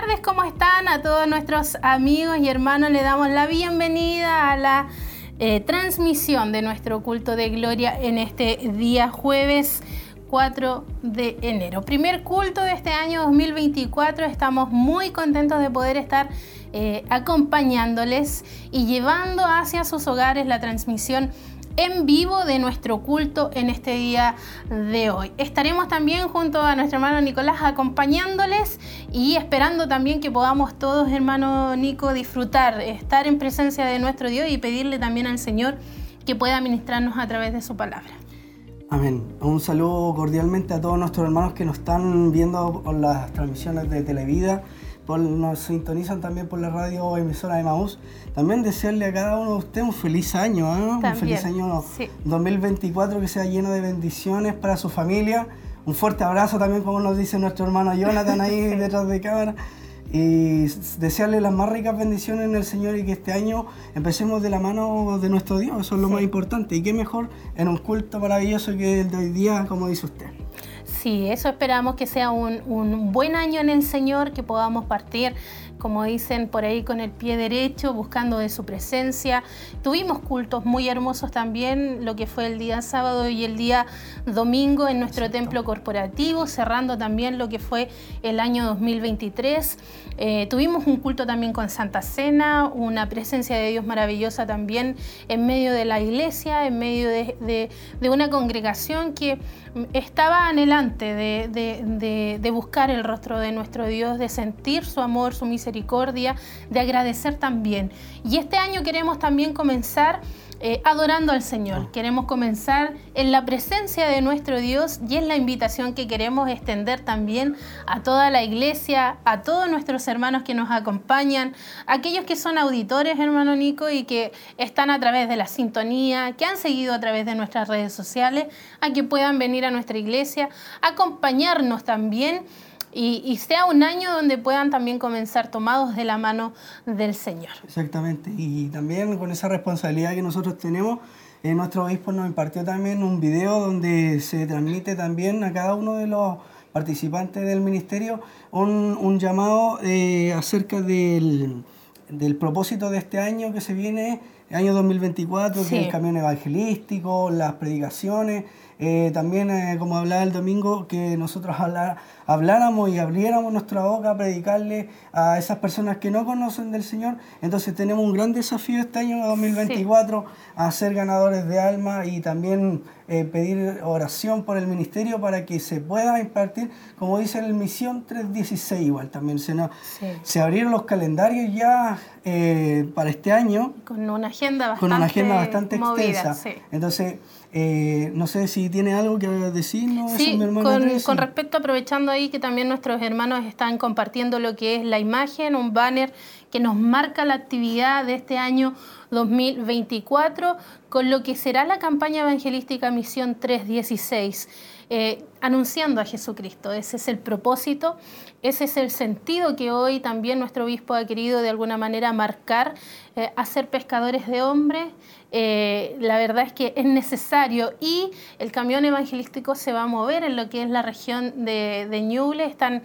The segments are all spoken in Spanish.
tardes, ¿cómo están? A todos nuestros amigos y hermanos le damos la bienvenida a la eh, transmisión de nuestro culto de gloria en este día jueves 4 de enero. Primer culto de este año 2024. Estamos muy contentos de poder estar eh, acompañándoles y llevando hacia sus hogares la transmisión en vivo de nuestro culto en este día de hoy. Estaremos también junto a nuestro hermano Nicolás acompañándoles y esperando también que podamos todos, hermano Nico, disfrutar, estar en presencia de nuestro Dios y pedirle también al Señor que pueda ministrarnos a través de su palabra. Amén. Un saludo cordialmente a todos nuestros hermanos que nos están viendo las transmisiones de Televida nos sintonizan también por la radio emisora de Maús. También desearle a cada uno de ustedes un feliz año, ¿eh? un feliz año 2024 que sea lleno de bendiciones para su familia. Un fuerte abrazo también, como nos dice nuestro hermano Jonathan ahí detrás de cámara. Y desearle las más ricas bendiciones en el Señor y que este año empecemos de la mano de nuestro Dios, eso es lo más importante. Y qué mejor en un culto maravilloso que el de hoy día, como dice usted. Sí, eso esperamos que sea un, un, buen año en el Señor, que podamos partir como dicen por ahí, con el pie derecho, buscando de su presencia. Tuvimos cultos muy hermosos también, lo que fue el día sábado y el día domingo en nuestro templo corporativo, cerrando también lo que fue el año 2023. Eh, tuvimos un culto también con Santa Cena, una presencia de Dios maravillosa también en medio de la iglesia, en medio de, una congregación que estaba anhelante de, de buscar el rostro de nuestro Dios, de sentir su amor, su misericordia de agradecer también. Y este año queremos también comenzar eh, adorando al Señor. Queremos comenzar en la presencia de nuestro Dios y es la invitación que queremos extender también a toda la iglesia, a todos nuestros hermanos que nos acompañan, aquellos que son auditores, hermano Nico, y que están a través de la sintonía, que han seguido a través de nuestras redes sociales, a que puedan venir a nuestra iglesia, acompañarnos también y, sea un año donde puedan también comenzar tomados de la mano del Señor. Exactamente, y también con esa responsabilidad que nosotros tenemos, eh, nuestro obispo nos impartió también un video donde se transmite también a cada uno de los participantes del ministerio un, llamado eh, acerca del, propósito de este año que se viene, el año 2024, que es el camión evangelístico, las predicaciones, eh, también, eh, como hablaba el domingo, que nosotros habláramos y abriéramos nuestra boca a predicarle a esas personas que no conocen del Señor. Entonces tenemos un gran desafío este año 2024 a ser ganadores de alma y también eh, pedir oración por el ministerio para que se pueda impartir, como dice la misión 316 igual también. Se, se abrieron los calendarios ya para este año. Con una agenda bastante, con una agenda bastante extensa. Entonces, eh, no sé si tiene algo que decirnos. Sí, con, respecto, aprovechando ahí que también nuestros hermanos están compartiendo lo que es la imagen, un banner que nos marca la actividad de este año 2024 con lo que será la campaña evangelística Misión 316. Eh, anunciando a Jesucristo. Ese es el propósito, ese es el sentido que hoy también nuestro obispo ha querido de alguna manera marcar, hacer eh, pescadores de hombres, eh, la verdad es que es necesario y el camión evangelístico se va a mover en lo que es la región de, de. Están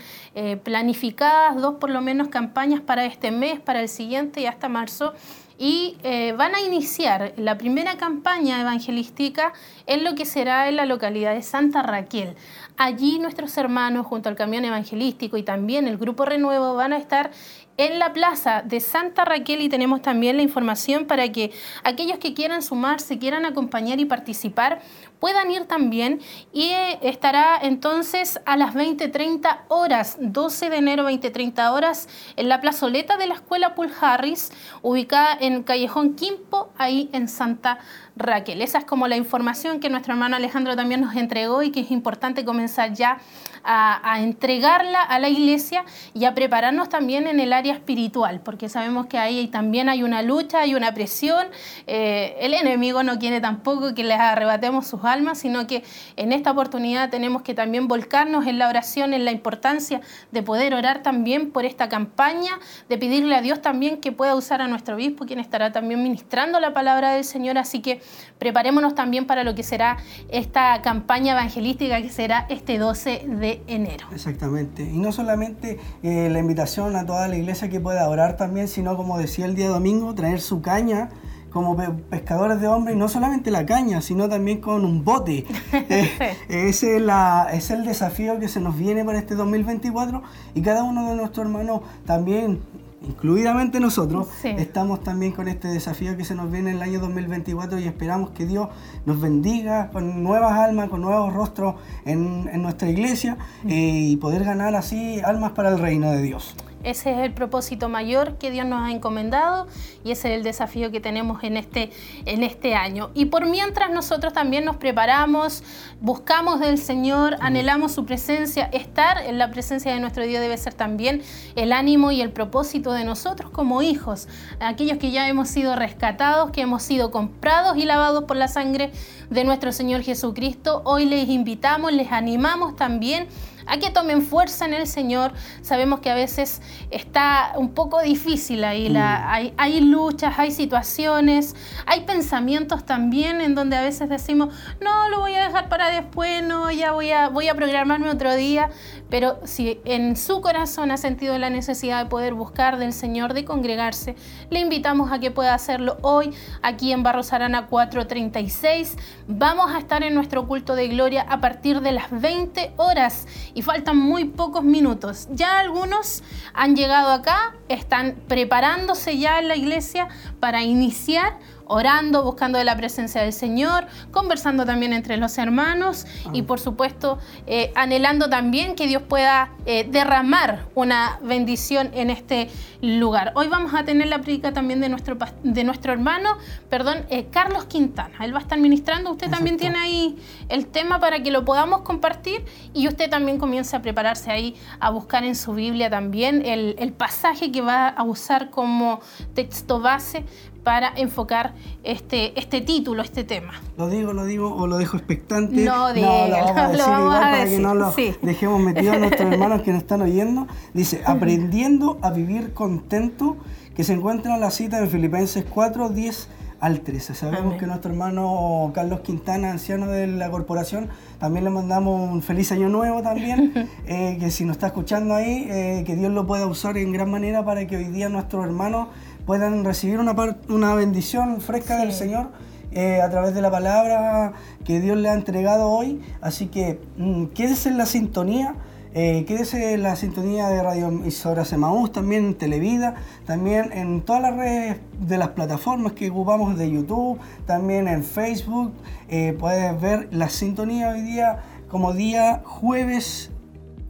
planificadas dos por lo menos campañas para este mes, para el siguiente y hasta marzo y eh, van a iniciar la primera campaña evangelística en lo que será en la localidad de Santa Raquel. Allí nuestros hermanos junto al camión evangelístico y también el grupo Renuevo van a estar en la plaza de Santa Raquel y tenemos también la información para que aquellos que quieran sumarse, quieran acompañar y participar, puedan ir también y eh, estará entonces a las 20.30 horas, 12 de enero 20.30 horas, en la plazoleta de la Escuela Paul Harris, ubicada en Callejón Quimpo, ahí en Santa Raquel. Esa es como la información que nuestro hermano Alejandro también nos entregó y que es importante comenzar ya a, entregarla a la iglesia y a prepararnos también en el área espiritual, porque sabemos que ahí también hay una lucha, hay una presión. Eh, el enemigo no quiere tampoco que les arrebatemos sus sino que en esta oportunidad tenemos que también volcarnos en la oración, en la importancia de poder orar también por esta campaña, de pedirle a Dios también que pueda usar a nuestro obispo, quien estará también ministrando la palabra del Señor. Así que preparémonos también para lo que será esta campaña evangelística que será este 12 de enero. Exactamente. Y no solamente eh, la invitación a toda la iglesia que pueda orar también, sino como decía el día domingo, traer su caña como pescadores de hombres, y no solamente la caña, sino también con un bote. Eh, ese, es la, es el desafío que se nos viene para este 2024 y cada uno de nuestros hermanos también incluidamente nosotros, estamos también con este desafío que se nos viene en el año 2024 y esperamos que Dios nos bendiga con nuevas almas, con nuevos rostros en, nuestra iglesia eh, y poder ganar así almas para el reino de Dios. Ese es el propósito mayor que Dios nos ha encomendado y ese es el desafío que tenemos en este, en este año. Y por mientras nosotros también nos preparamos, buscamos del Señor, anhelamos su presencia, estar en la presencia de nuestro Dios debe ser también el ánimo y el propósito de nosotros como hijos, aquellos que ya hemos sido rescatados, que hemos sido comprados y lavados por la sangre de nuestro Señor Jesucristo. Hoy les invitamos, les animamos también a que tomen fuerza en el Señor. Sabemos que a veces está un poco difícil ahí, la, mm. hay, luchas, hay situaciones, hay pensamientos también en donde a veces decimos, no, lo voy a dejar para después, no, ya voy a, voy a programarme otro día, pero si en su corazón ha sentido la necesidad de poder buscar del Señor, de congregarse, le invitamos a que pueda hacerlo hoy aquí en Barros Arana 436. Vamos a estar en nuestro culto de gloria a partir de las 20 horas y faltan muy pocos minutos. Ya algunos han llegado acá, están preparándose ya en la iglesia para iniciar orando, buscando de la presencia del Señor, conversando también entre los hermanos y por supuesto eh, anhelando también que Dios pueda eh, derramar una bendición en este lugar. Hoy vamos a tener la predica también de nuestro, de nuestro hermano, perdón, eh, Carlos Quintana. Él va a estar ministrando. Usted también tiene ahí el tema para que lo podamos compartir y usted también comience a prepararse ahí a buscar en su Biblia también el, el pasaje que va a usar como texto base para enfocar este, este título, este tema. Lo digo, lo digo o lo dejo expectante. No, no lo vamos a decir igual para que no lo dejemos metido a nuestros hermanos que nos están oyendo. Dice, aprendiendo a vivir contento, que se encuentra en la cita en Filipenses 4, 10 al 13. Sabemos que nuestro hermano Carlos Quintana, anciano de la corporación, también le mandamos un feliz año nuevo también, eh, que si nos está escuchando ahí, eh, que Dios lo pueda usar en gran manera para que hoy día nuestros hermanos puedan recibir una, una bendición fresca del Señor. Eh, a través de la palabra que Dios le ha entregado hoy. Así que mm, quédese en la sintonía, eh, quédese en la sintonía de Radio Emisoras Emaús, también en Televida, también en todas las redes de las plataformas que ocupamos de YouTube, también en Facebook. Eh, puedes ver la sintonía hoy día como día jueves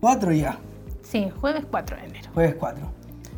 4 ya. Sí, jueves 4 de enero. Jueves 4.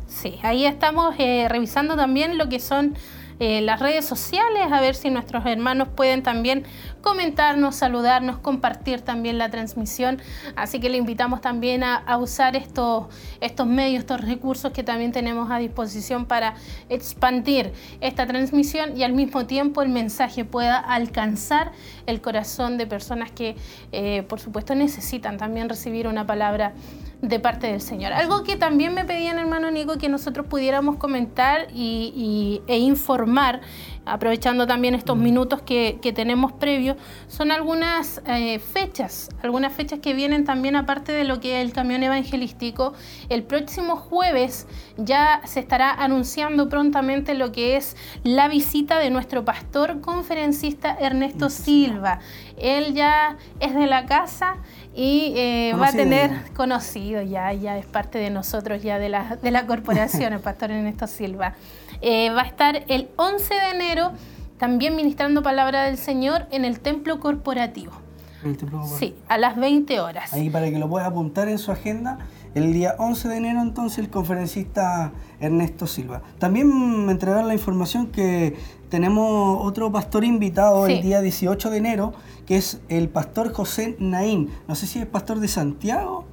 Sí, ahí estamos eh, revisando también lo que son eh, las redes sociales, a ver si nuestros hermanos pueden también comentarnos, saludarnos, compartir también la transmisión. Así que le invitamos también a, usar estos, estos medios, estos recursos que también tenemos a disposición para expandir esta transmisión y al mismo tiempo el mensaje pueda alcanzar el corazón de personas que, eh, por supuesto, necesitan también recibir una palabra de parte del Señor. Algo que también me pedían, hermano Nico, que nosotros pudiéramos comentar y, e informar, aprovechando también estos minutos que, tenemos previos, son algunas eh, fechas, algunas fechas que vienen también aparte de lo que es el camión evangelístico. El próximo jueves ya se estará anunciando prontamente lo que es la visita de nuestro pastor conferencista Ernesto Silva. Él ya es de la casa y eh, va a tener conocido ya, ya es parte de nosotros ya de la, de la corporación, el pastor Ernesto Silva. Eh, va a estar el 11 de enero también ministrando palabra del Señor en el templo corporativo. El templo corporativo. Sí, a las 20 horas. Ahí para que lo pueda apuntar en su agenda. El día 11 de enero entonces el conferencista Ernesto Silva. También me entregaron la información que tenemos otro pastor invitado el día 18 de enero, que es el pastor José Naín. No sé si es pastor de Santiago.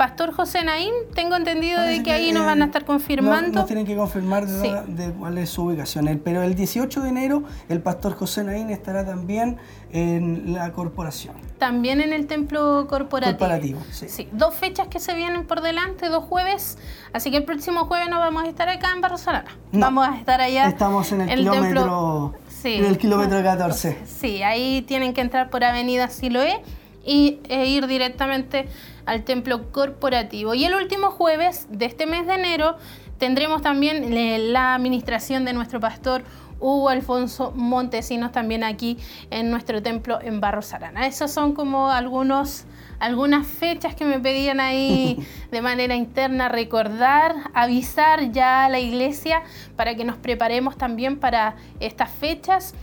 Pastor José Naín, tengo entendido de que, ahí nos van a estar confirmando. Nos tienen que confirmar de, cuál es su ubicación. pero el 18 de enero el pastor José Naín estará también en la corporación. También en el templo corporativo. Corporativo, sí. sí. Dos fechas que se vienen por delante, dos jueves. Así que el próximo jueves no vamos a estar acá en Barcelona. vamos a estar allá. Estamos en el, kilómetro en el kilómetro 14. Sí, ahí tienen que entrar por Avenida Siloé y e ir directamente al templo corporativo. Y el último jueves de este mes de enero tendremos también eh, la administración de nuestro pastor Hugo Alfonso Montesinos también aquí en nuestro templo en Barros Arana. Esos son como algunos algunas fechas que me pedían ahí de manera interna recordar, avisar ya a la iglesia para que nos preparemos también para estas fechas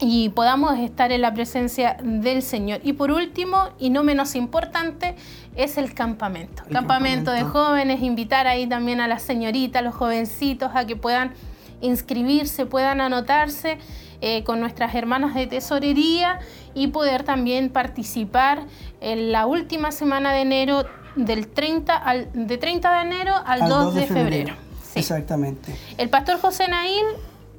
y podamos estar en la presencia del Señor. Y por último, y no menos importante, es el campamento. campamento, de jóvenes, invitar ahí también a las señoritas, a los jovencitos a que puedan inscribirse, puedan anotarse eh, con nuestras hermanas de tesorería y poder también participar en la última semana de enero del 30 al, de 30 de enero al, 2, de febrero. Exactamente. El pastor José Naín,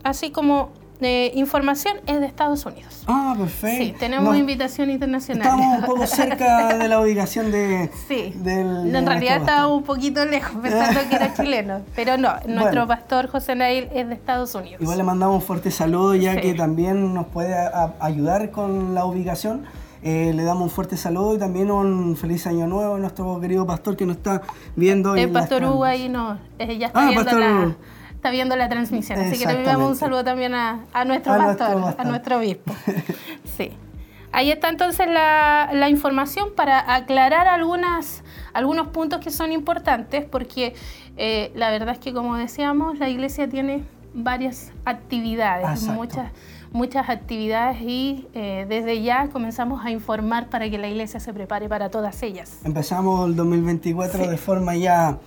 así como de información es de Estados Unidos. Ah, perfecto. Sí, tenemos invitación internacional. Estamos un poco cerca de la ubicación de. Sí. en realidad estaba un poquito lejos, pensando que era chileno. Pero no, nuestro pastor José Nail es de Estados Unidos. Igual le mandamos un fuerte saludo, ya que también nos puede ayudar con la ubicación. Eh, le damos un fuerte saludo y también un feliz año nuevo a nuestro querido pastor que nos está viendo. El pastor Hugo ahí no, eh, ya está ah, viendo la está viendo la transmisión. Así que le enviamos un saludo también a, nuestro pastor, a nuestro obispo. Sí. Ahí está entonces la, información para aclarar algunas, algunos puntos que son importantes, porque eh, la verdad es que, como decíamos, la iglesia tiene varias actividades, muchas, muchas actividades y eh, desde ya comenzamos a informar para que la iglesia se prepare para todas ellas. Empezamos el 2024 de forma ya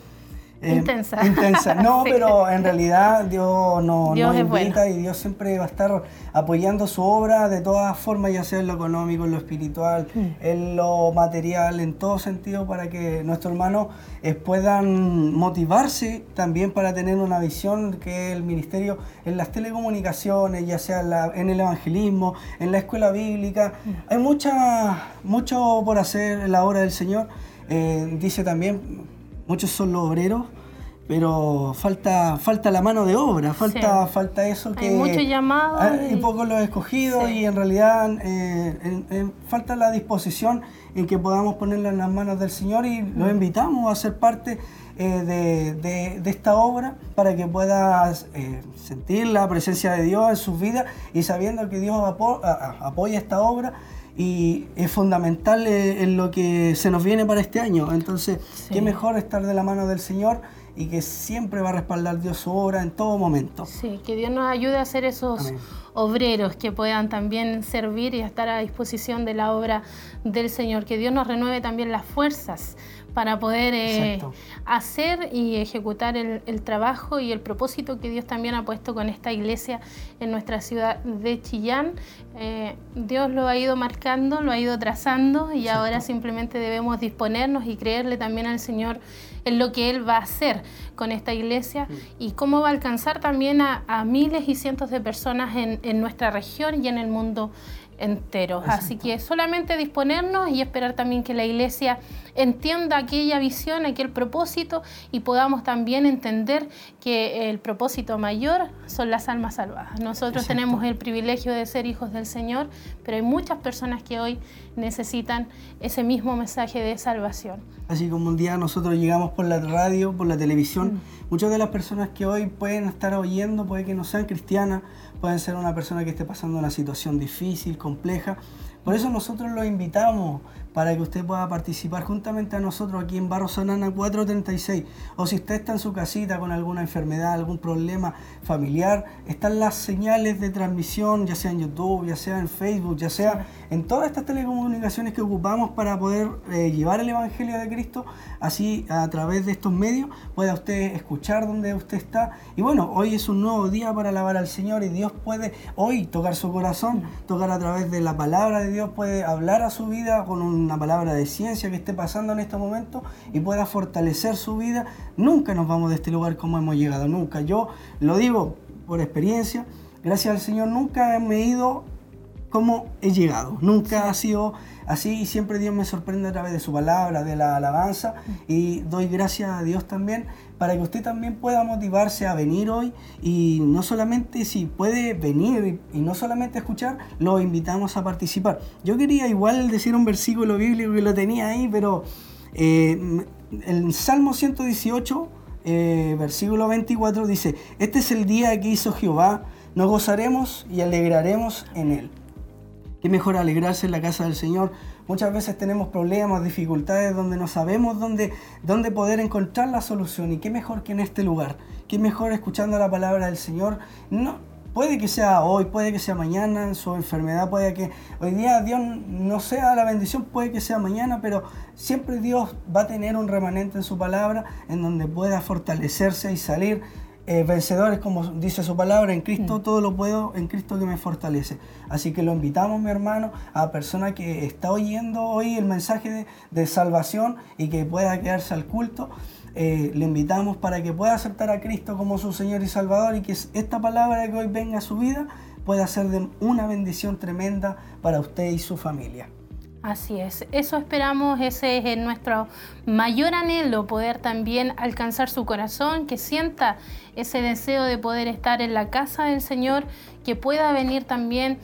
eh, intensa. Intensa. No, pero en realidad Dios nos, invita y Dios siempre va a estar apoyando su obra de todas formas, ya sea en lo económico, en lo espiritual, mm. en lo material, en todo sentido, para que nuestros hermanos eh, puedan motivarse también para tener una visión que el ministerio en las telecomunicaciones, ya sea en, el evangelismo, en la escuela bíblica. Mm. Hay mucha, mucho por hacer en la obra del Señor. Eh, dice también muchos son los obreros, pero falta falta la mano de obra, falta falta eso que... Hay muchos llamados. y pocos los escogidos y en realidad eh, falta la disposición en que podamos ponerla en las manos del Señor y los invitamos a ser parte eh, de, esta obra para que puedas eh, sentir la presencia de Dios en sus vidas y sabiendo que Dios apoya esta obra y es fundamental eh, en lo que se nos viene para este año. Entonces, qué mejor estar de la mano del Señor y que siempre va a respaldar Dios su obra en todo momento. Sí, que Dios nos ayude a ser esos obreros que puedan también servir y estar a disposición de la obra del Señor. Que Dios nos renueve también las fuerzas para poder eh, hacer y ejecutar el, trabajo y el propósito que Dios también ha puesto con esta iglesia en nuestra ciudad de Chillán. Eh, Dios lo ha ido marcando, lo ha ido trazando y ahora simplemente debemos disponernos y creerle también al Señor en lo que Él va a hacer con esta iglesia mm. y cómo va a alcanzar también a, miles y cientos de personas en, en nuestra región y en el mundo entero. Así que solamente disponernos y esperar también que la iglesia entienda aquella visión, aquel propósito y podamos también entender que el propósito mayor son las almas salvadas. Nosotros tenemos el privilegio de ser hijos del Señor, pero hay muchas personas que hoy necesitan ese mismo mensaje de salvación. Así como un día nosotros llegamos por la radio, por la televisión, mm. muchas de las personas que hoy pueden estar oyendo, puede que no sean cristianas, pueden ser una persona que esté pasando una situación difícil, compleja. Por eso nosotros los invitamos para que usted pueda participar juntamente a nosotros aquí en Barro Sanana 436. O si usted está en su casita con alguna enfermedad, algún problema familiar, están las señales de transmisión, ya sea en YouTube, ya sea en Facebook, ya sea en todas estas telecomunicaciones que ocupamos para poder eh, llevar el Evangelio de Cristo. Así a través de estos medios pueda usted escuchar donde usted está. Y bueno, hoy es un nuevo día para alabar al Señor y Dios puede hoy tocar su corazón, tocar a través de la palabra de Dios, puede hablar a su vida con un una palabra de ciencia que esté pasando en este momento y pueda fortalecer su vida, nunca nos vamos de este lugar como hemos llegado, nunca. Yo lo digo por experiencia, gracias al Señor nunca me he ido cómo he llegado. Nunca ha sido así y siempre Dios me sorprende a través de su palabra, de la alabanza y doy gracias a Dios también para que usted también pueda motivarse a venir hoy y no solamente si puede venir y no solamente escuchar, lo invitamos a participar. Yo quería igual decir un versículo bíblico que lo tenía ahí, pero eh, el Salmo 118, eh, versículo 24 dice, este es el día que hizo Jehová, nos gozaremos y alegraremos en él. Qué mejor alegrarse en la casa del Señor. Muchas veces tenemos problemas, dificultades donde no sabemos dónde, dónde poder encontrar la solución. Y qué mejor que en este lugar. Qué mejor escuchando la palabra del Señor. No, puede que sea hoy, puede que sea mañana, su enfermedad puede que hoy día Dios no sea la bendición, puede que sea mañana, pero siempre Dios va a tener un remanente en su palabra en donde pueda fortalecerse y salir eh, vencedores, como dice su palabra, en Cristo mm. todo lo puedo, en Cristo que me fortalece. Así que lo invitamos, mi hermano, a persona que está oyendo hoy el mensaje de, salvación y que pueda quedarse al culto. Eh, le invitamos para que pueda aceptar a Cristo como su Señor y Salvador y que esta palabra que hoy venga a su vida pueda ser de una bendición tremenda para usted y su familia. Así es, eso esperamos, ese es nuestro mayor anhelo, poder también alcanzar su corazón, que sienta ese deseo de poder estar en la casa del Señor, que pueda venir también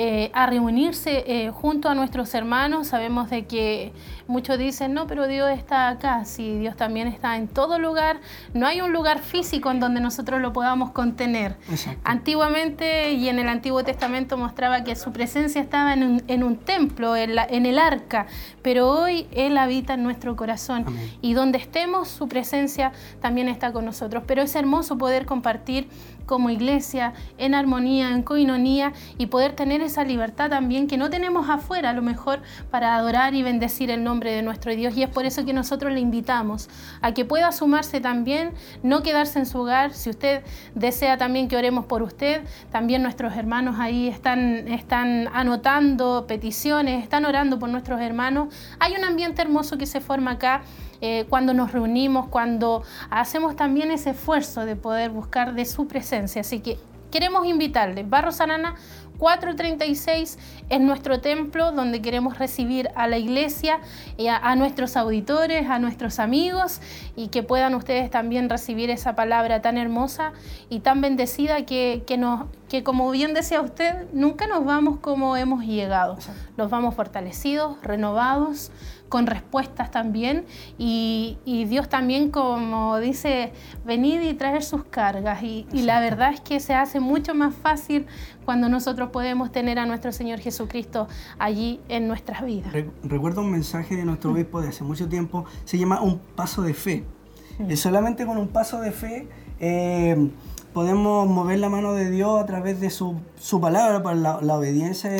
eh, a reunirse eh, junto a nuestros hermanos. Sabemos de que muchos dicen, no, pero Dios está acá, sí, Dios también está en todo lugar. No hay un lugar físico en donde nosotros lo podamos contener. Antiguamente y en el Antiguo Testamento mostraba que su presencia estaba en un, templo, en, en, el arca, pero hoy Él habita en nuestro corazón y donde estemos su presencia también está con nosotros. Pero es hermoso poder compartir como iglesia, en armonía, en coinonía y poder tener esa libertad también que no tenemos afuera a lo mejor para adorar y bendecir el nombre de nuestro Dios. Y es por eso que nosotros le invitamos a que pueda sumarse también, no quedarse en su hogar. Si usted desea también que oremos por usted, también nuestros hermanos ahí están, están anotando peticiones, están orando por nuestros hermanos. Hay un ambiente hermoso que se forma acá eh, cuando nos reunimos, cuando hacemos también ese esfuerzo de poder buscar de su presencia. Así que queremos invitarle. Barro Sanana 436 es nuestro templo donde queremos recibir a la iglesia, y a, nuestros auditores, a nuestros amigos y que puedan ustedes también recibir esa palabra tan hermosa y tan bendecida que, que, nos, que como bien decía usted, nunca nos vamos como hemos llegado. Nos vamos fortalecidos, renovados con respuestas también y, Dios también como dice, venid y traer sus cargas y, la verdad es que se hace mucho más fácil cuando nosotros podemos tener a nuestro Señor Jesucristo allí en nuestras vidas. Recuerdo un mensaje de nuestro obispo de hace mucho tiempo, se llama Un paso de fe. Y solamente con un paso de fe eh, podemos mover la mano de Dios a través de su, su palabra, para la, la, obediencia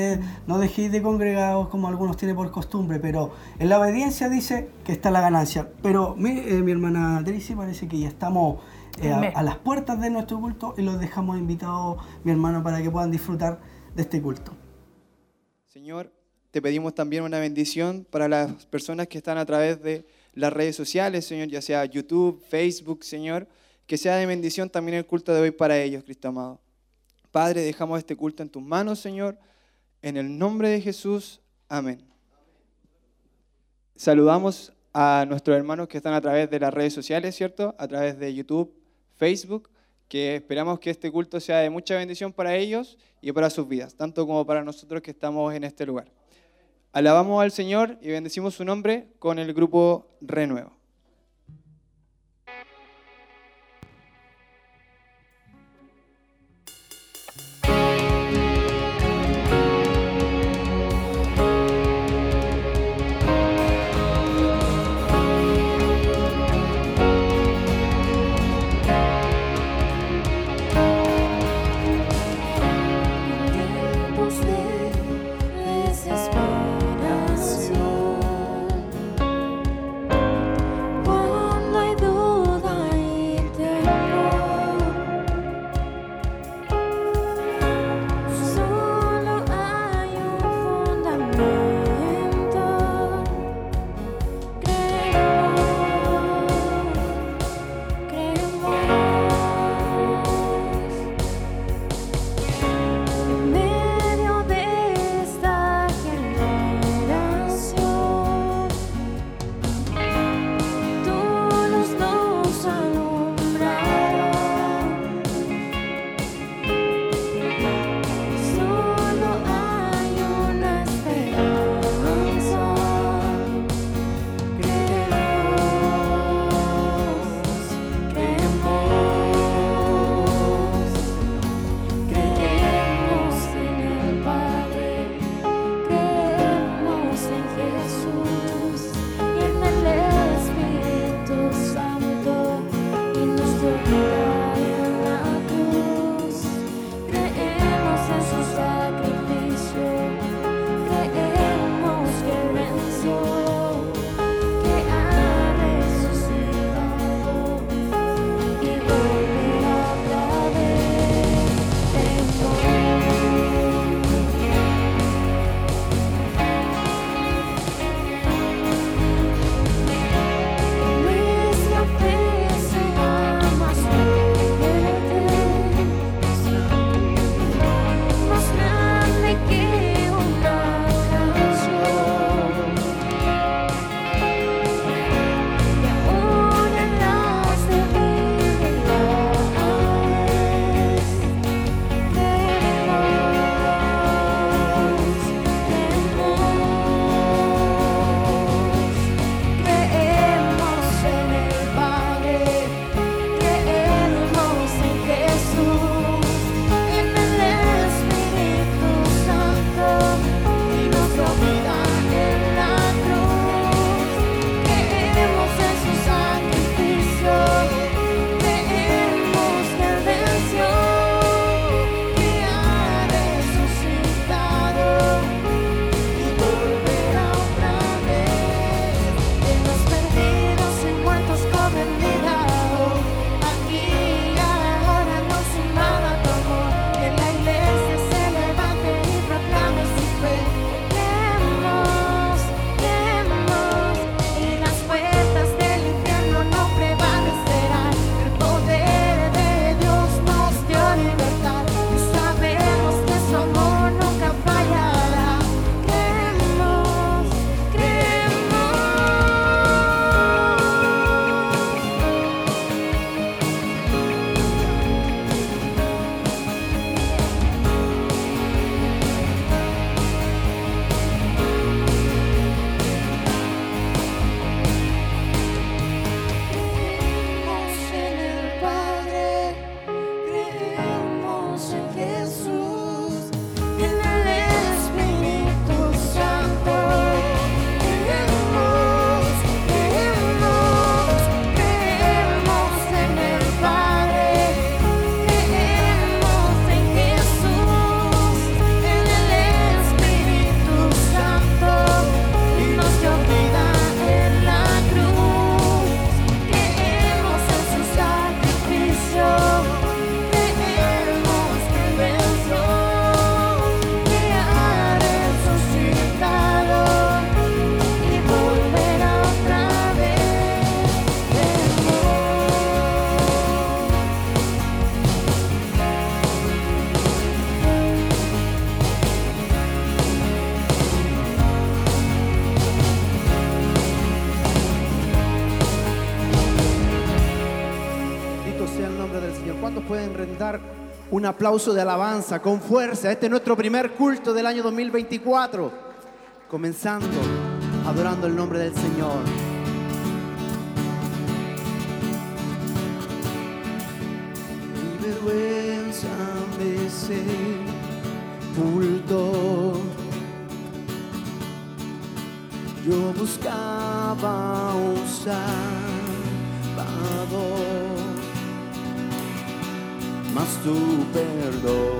no dejéis de congregados como algunos tienen por costumbre, pero en la obediencia dice que está la ganancia. Pero mi, eh, mi hermana Tracy parece que ya estamos eh, a, las puertas de nuestro culto y los dejamos invitados, mi hermano, para que puedan disfrutar de este culto. Señor, te pedimos también una bendición para las personas que están a través de las redes sociales, Señor, ya sea YouTube, Facebook, Señor que sea de bendición también el culto de hoy para ellos, Cristo amado. Padre, dejamos este culto en tus manos, Señor, en el nombre de Jesús. Amén. Saludamos a nuestros hermanos que están a través de las redes sociales, ¿cierto? A través de YouTube, Facebook, que esperamos que este culto sea de mucha bendición para ellos y para sus vidas, tanto como para nosotros que estamos en este lugar. Alabamos al Señor y bendecimos su nombre con el grupo Renuevo. un aplauso de alabanza con fuerza. Este es nuestro primer culto del año 2024. Comenzando adorando el nombre del Señor. perdón.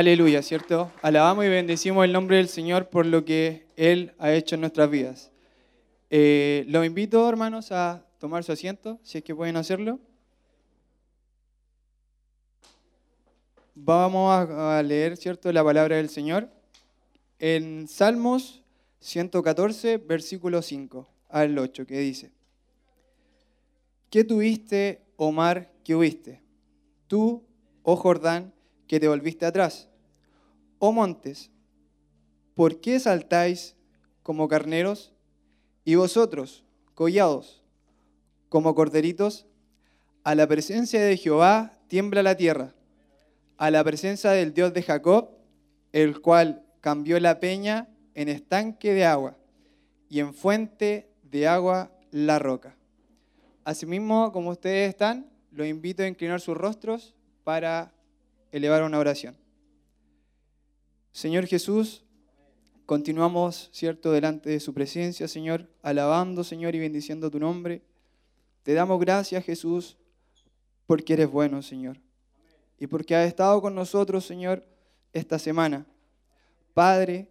Aleluya, ¿cierto? Alabamos y bendecimos el nombre del Señor por lo que Él ha hecho en nuestras vidas. Eh, los invito, hermanos, a tomar su asiento, si es que pueden hacerlo. Vamos a, leer, ¿cierto?, la palabra del Señor en Salmos 114, versículo 5 al 8, que dice, ¿qué tuviste, Omar, que huiste? Tú, oh Jordán, que te volviste atrás. Oh montes, ¿por qué saltáis como carneros? Y vosotros, collados, como corderitos, a la presencia de Jehová tiembla la tierra, a la presencia del Dios de Jacob, el cual cambió la peña en estanque de agua y en fuente de agua la roca. Asimismo, como ustedes están, los invito a inclinar sus rostros para elevar una oración. Señor Jesús, continuamos, ¿cierto?, delante de su presencia, Señor, alabando, Señor, y bendiciendo tu nombre. Te damos gracias, Jesús, porque eres bueno, Señor, y porque has estado con nosotros, Señor, esta semana. Padre,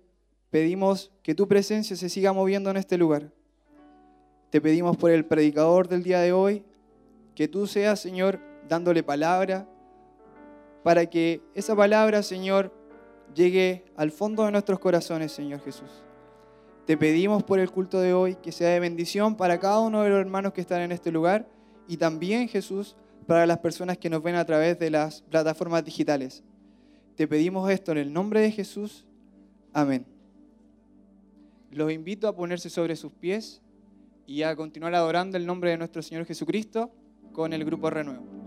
pedimos que tu presencia se siga moviendo en este lugar. Te pedimos por el predicador del día de hoy, que tú seas, Señor, dándole palabra, para que esa palabra, Señor, llegue al fondo de nuestros corazones, Señor Jesús. Te pedimos por el culto de hoy que sea de bendición para cada uno de los hermanos que están en este lugar y también, Jesús, para las personas que nos ven a través de las plataformas digitales. Te pedimos esto en el nombre de Jesús. Amén. Los invito a ponerse sobre sus pies y a continuar adorando el nombre de nuestro Señor Jesucristo con el grupo Renuevo.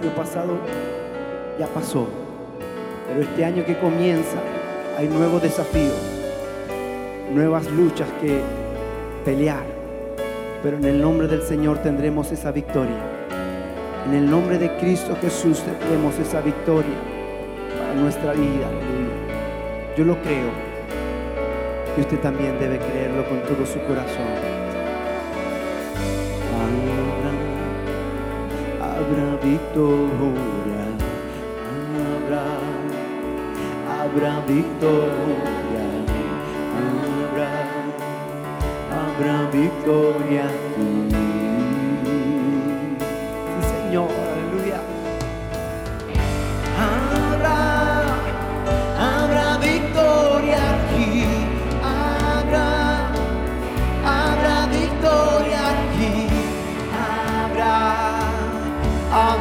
año pasado ya pasó, pero este año que comienza hay nuevos desafíos, nuevas luchas que pelear, pero en el nombre del Señor tendremos esa victoria. En el nombre de Cristo Jesús tendremos esa victoria para nuestra vida. Yo lo creo y usted también debe creerlo con todo su corazón. Victoria. Habrá, habrá victoria. Habrá, habrá victoria.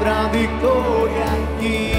Habrá victoria aquí.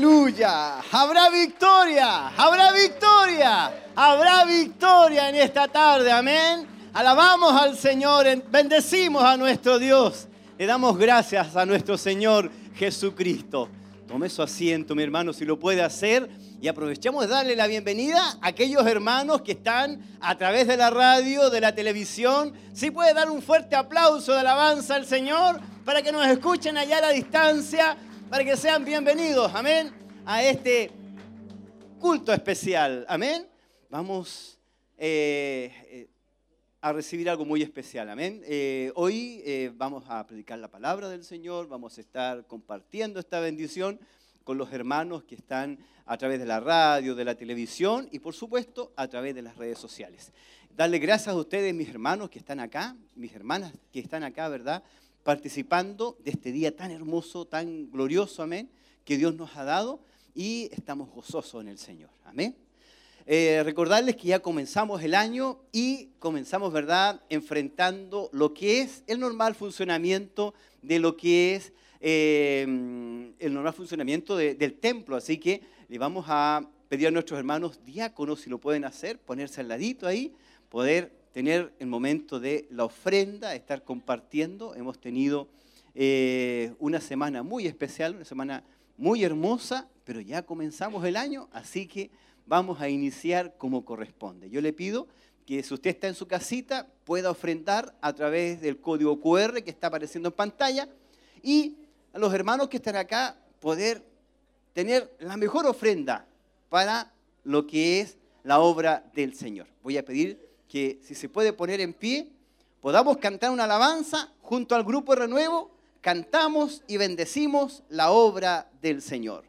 Aleluya. Habrá victoria. Habrá victoria. Habrá victoria en esta tarde. Amén. Alabamos al Señor. en- Bendecimos a nuestro Dios. Le damos gracias a nuestro Señor Jesucristo. Tome su asiento, mi hermano, si lo puede hacer. Y aprovechamos de darle la bienvenida a aquellos hermanos que están a través de la radio, de la televisión. Si puede dar un fuerte aplauso de alabanza al Señor para que nos escuchen allá a la distancia, para que sean bienvenidos, amén, a este culto especial, amén. Vamos eh, eh, a recibir algo muy especial, amén. Eh, hoy vamos a predicar la palabra del Señor, vamos a estar compartiendo esta bendición con los hermanos que están a través de la radio, de la televisión y por supuesto a través de las redes sociales. Darle gracias a ustedes, mis hermanos que están acá, mis hermanas que están acá, ¿verdad? Participando de este día tan hermoso, tan glorioso, amén, que Dios nos ha dado y estamos gozosos en el Señor, amén. eh, recordarles que ya comenzamos el año y comenzamos, ¿verdad?, enfrentando lo que es el normal funcionamiento de lo que es eh, el normal funcionamiento de- del templo. Así que le vamos a pedir a nuestros hermanos diáconos, si lo pueden hacer, ponerse al ladito ahí, poder tener el momento de la ofrenda, estar compartiendo. Hemos tenido eh, una semana muy especial, una semana muy hermosa, pero ya comenzamos el año, así que vamos a iniciar como corresponde. Yo le pido que si usted está en su casita, pueda ofrendar a través del código QR que está apareciendo en pantalla y a los hermanos que están acá poder tener la mejor ofrenda para lo que es la obra del Señor. Voy a pedir que si se puede poner en pie, podamos cantar una alabanza junto al grupo renuevo, cantamos y bendecimos la obra del Señor.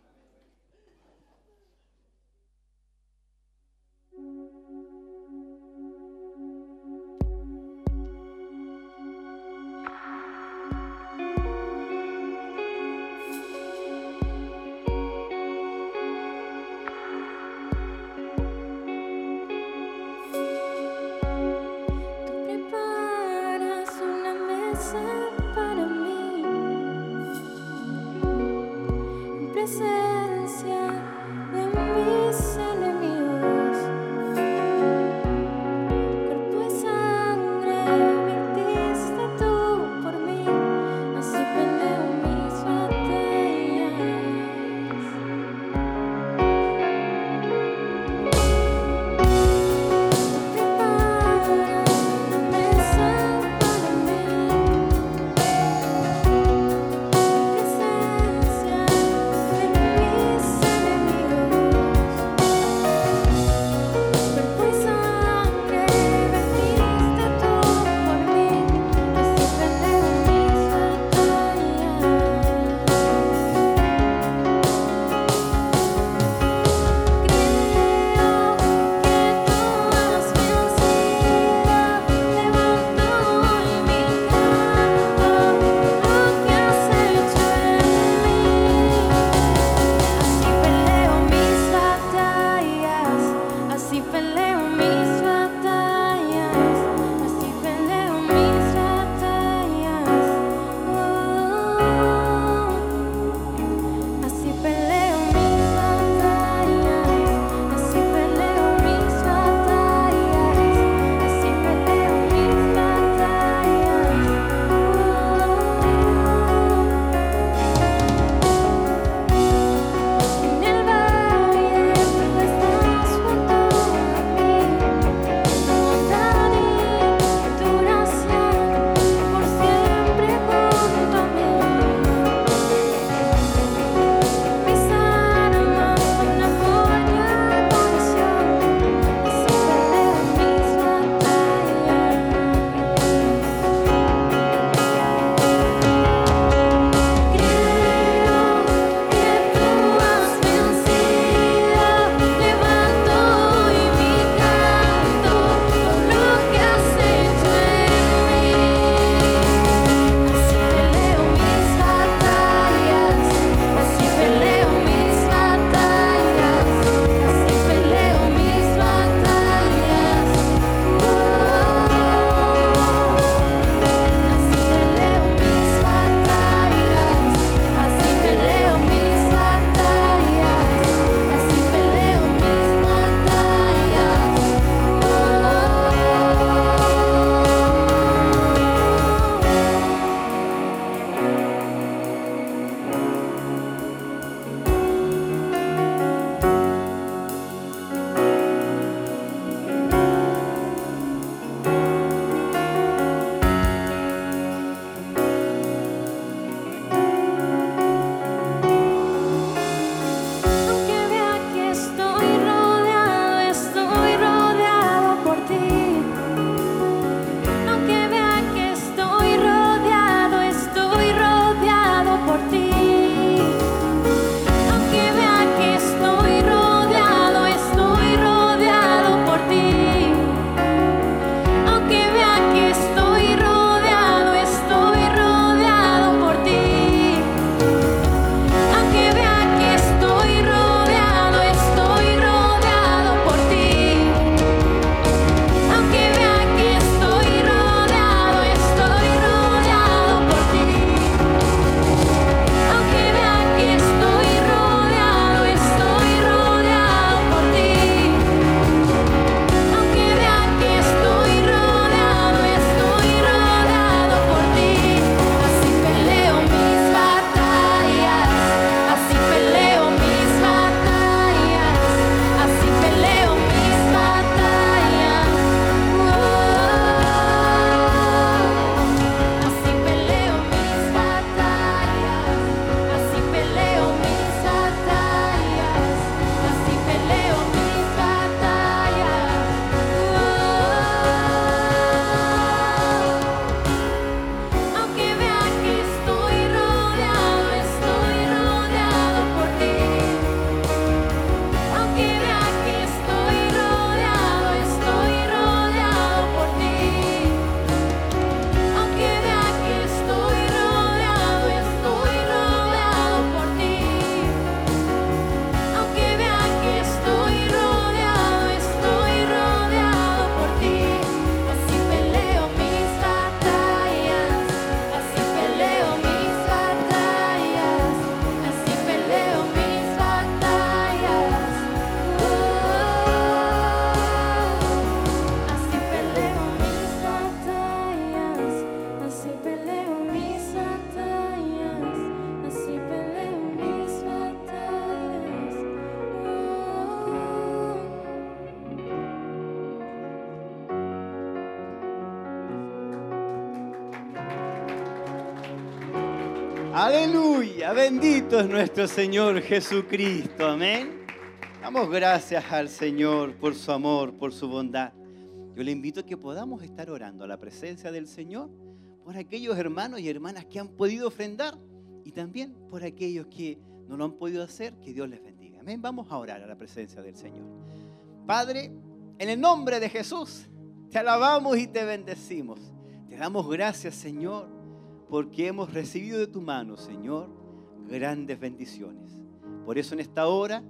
Es nuestro Señor Jesucristo, amén. Damos gracias al Señor por su amor, por su bondad. Yo le invito a que podamos estar orando a la presencia del Señor por aquellos hermanos y hermanas que han podido ofrendar y también por aquellos que no lo han podido hacer, que Dios les bendiga. Amén. Vamos a orar a la presencia del Señor. Padre, en el nombre de Jesús, te alabamos y te bendecimos. Te damos gracias, Señor, porque hemos recibido de tu mano, Señor, grandes bendiciones. Por eso en esta hora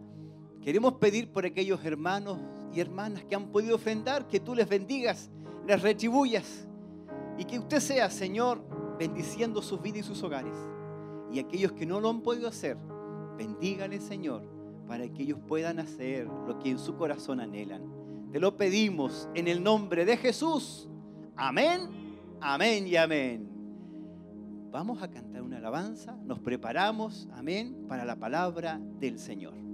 queremos pedir por aquellos hermanos y hermanas que han podido ofrendar, que tú les bendigas, les retribuyas y que usted sea, Señor, bendiciendo sus vidas y sus hogares. Y aquellos que no lo han podido hacer, bendígale, Señor, para que ellos puedan hacer lo que en su corazón anhelan. Te lo pedimos en el nombre de Jesús. Amén, amén y amén. Vamos a cantar una alabanza, nos preparamos, amén, para la palabra del Señor.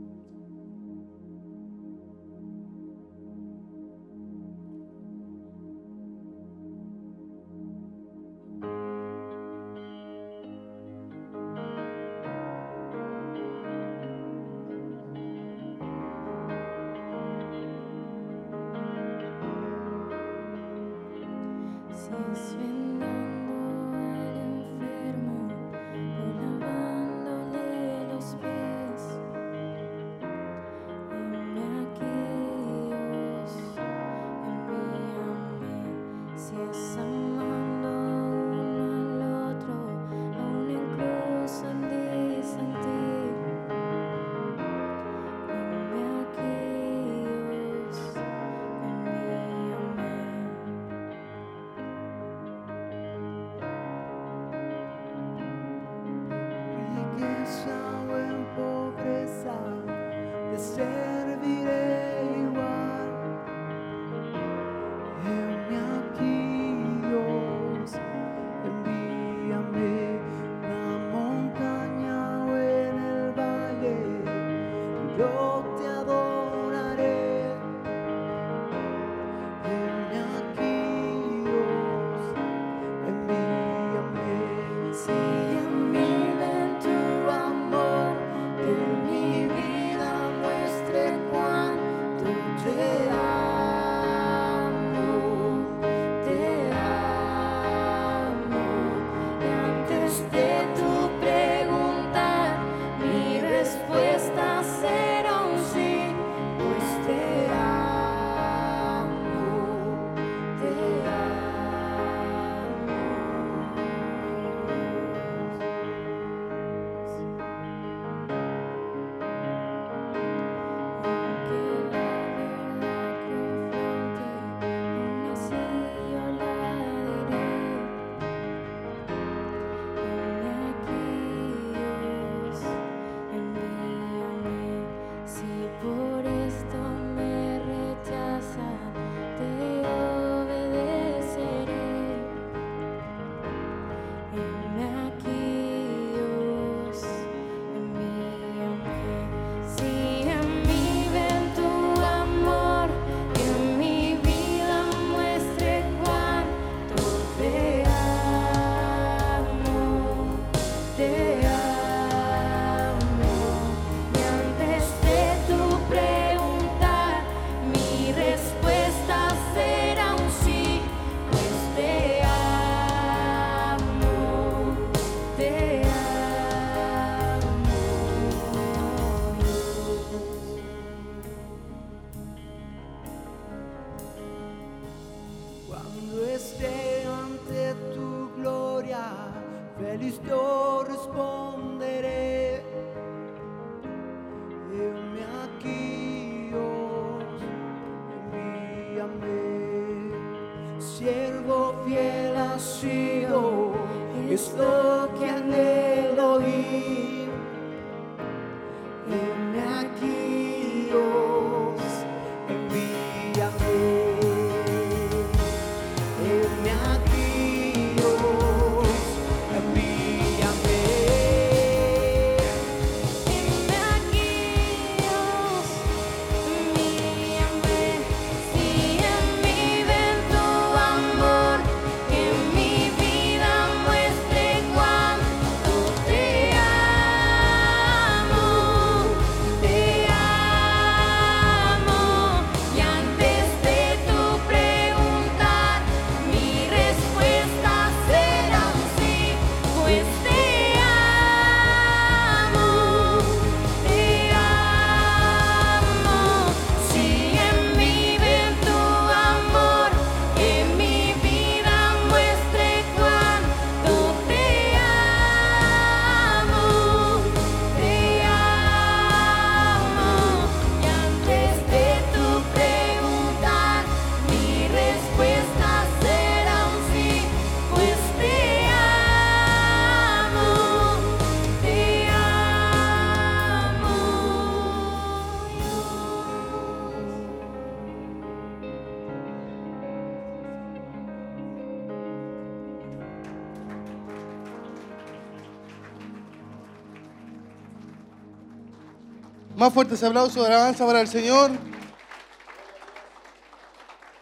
Más fuerte ese aplauso de alabanza para el Señor.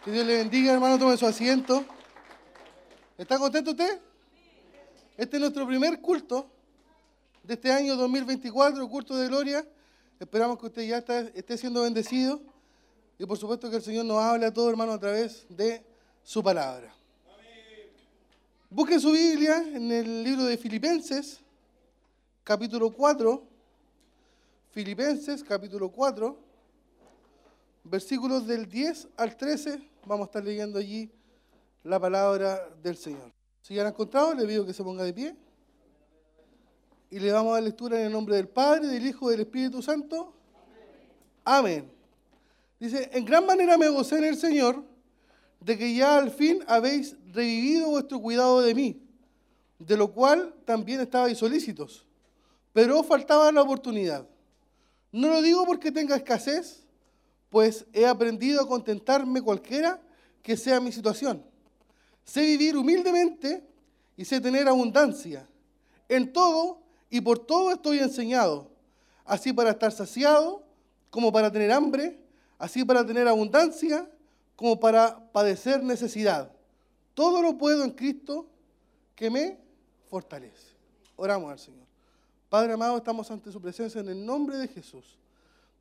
Que Dios le bendiga, hermano. Tome su asiento. ¿Está contento usted? Este es nuestro primer culto de este año 2024, culto de gloria. Esperamos que usted ya esté siendo bendecido. Y por supuesto que el Señor nos hable a todos, hermanos, a través de su palabra. Busquen su Biblia en el libro de Filipenses, capítulo 4. Filipenses, capítulo 4, versículos del 10 al 13. Vamos a estar leyendo allí la palabra del Señor. Si ya la han encontrado, le pido que se ponga de pie. Y le vamos a dar lectura en el nombre del Padre, del Hijo y del Espíritu Santo. Amén. Dice, en gran manera me gocé en el Señor de que ya al fin habéis revivido vuestro cuidado de mí, de lo cual también estabais solícitos, pero faltaba la oportunidad. No lo digo porque tenga escasez, pues he aprendido a contentarme cualquiera que sea mi situación. Sé vivir humildemente y sé tener abundancia. En todo y por todo estoy enseñado, así para estar saciado como para tener hambre, así para tener abundancia como para padecer necesidad. Todo lo puedo en Cristo que me fortalece. Oramos al Señor. Padre amado, estamos ante su presencia en el nombre de Jesús.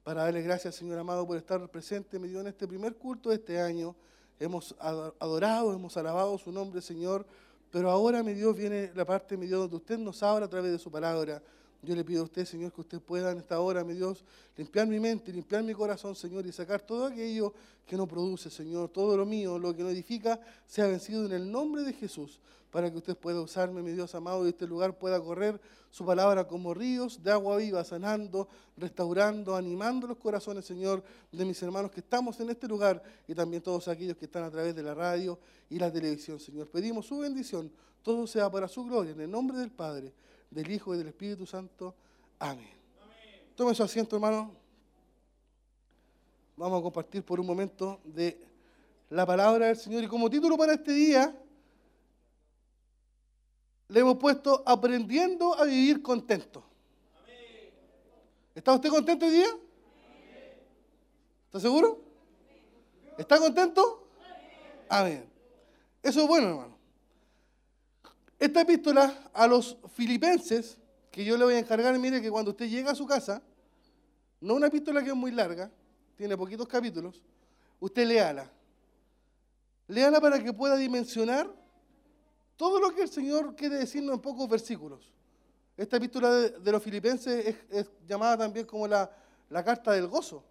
Para darle gracias, Señor amado, por estar presente medio en este primer culto de este año. Hemos ado- adorado, hemos alabado su nombre, Señor. Pero ahora, mi Dios, viene la parte, mi Dios, donde usted nos habla a través de su palabra. Yo le pido a usted, Señor, que usted pueda en esta hora, mi Dios, limpiar mi mente, limpiar mi corazón, Señor, y sacar todo aquello que no produce, Señor, todo lo mío, lo que no edifica, sea vencido en el nombre de Jesús, para que usted pueda usarme, mi Dios amado, y este lugar pueda correr su palabra como ríos de agua viva, sanando, restaurando, animando los corazones, Señor, de mis hermanos que estamos en este lugar y también todos aquellos que están a través de la radio y la televisión, Señor. Pedimos su bendición, todo sea para su gloria, en el nombre del Padre, del Hijo y del Espíritu Santo. Amén. Tome su asiento, hermano. Vamos a compartir por un momento de la palabra del Señor. Y como título para este día, le hemos puesto Aprendiendo a vivir contento. ¿Está usted contento hoy día? ¿Está seguro? ¿Está contento? Amén. Eso es bueno, hermano. Esta epístola a los filipenses, que yo le voy a encargar, mire que cuando usted llega a su casa, no una epístola que es muy larga, tiene poquitos capítulos, usted léala. Léala para que pueda dimensionar todo lo que el Señor quiere decirnos en pocos versículos. Esta epístola de, los filipenses es, es llamada también como la, la carta del gozo.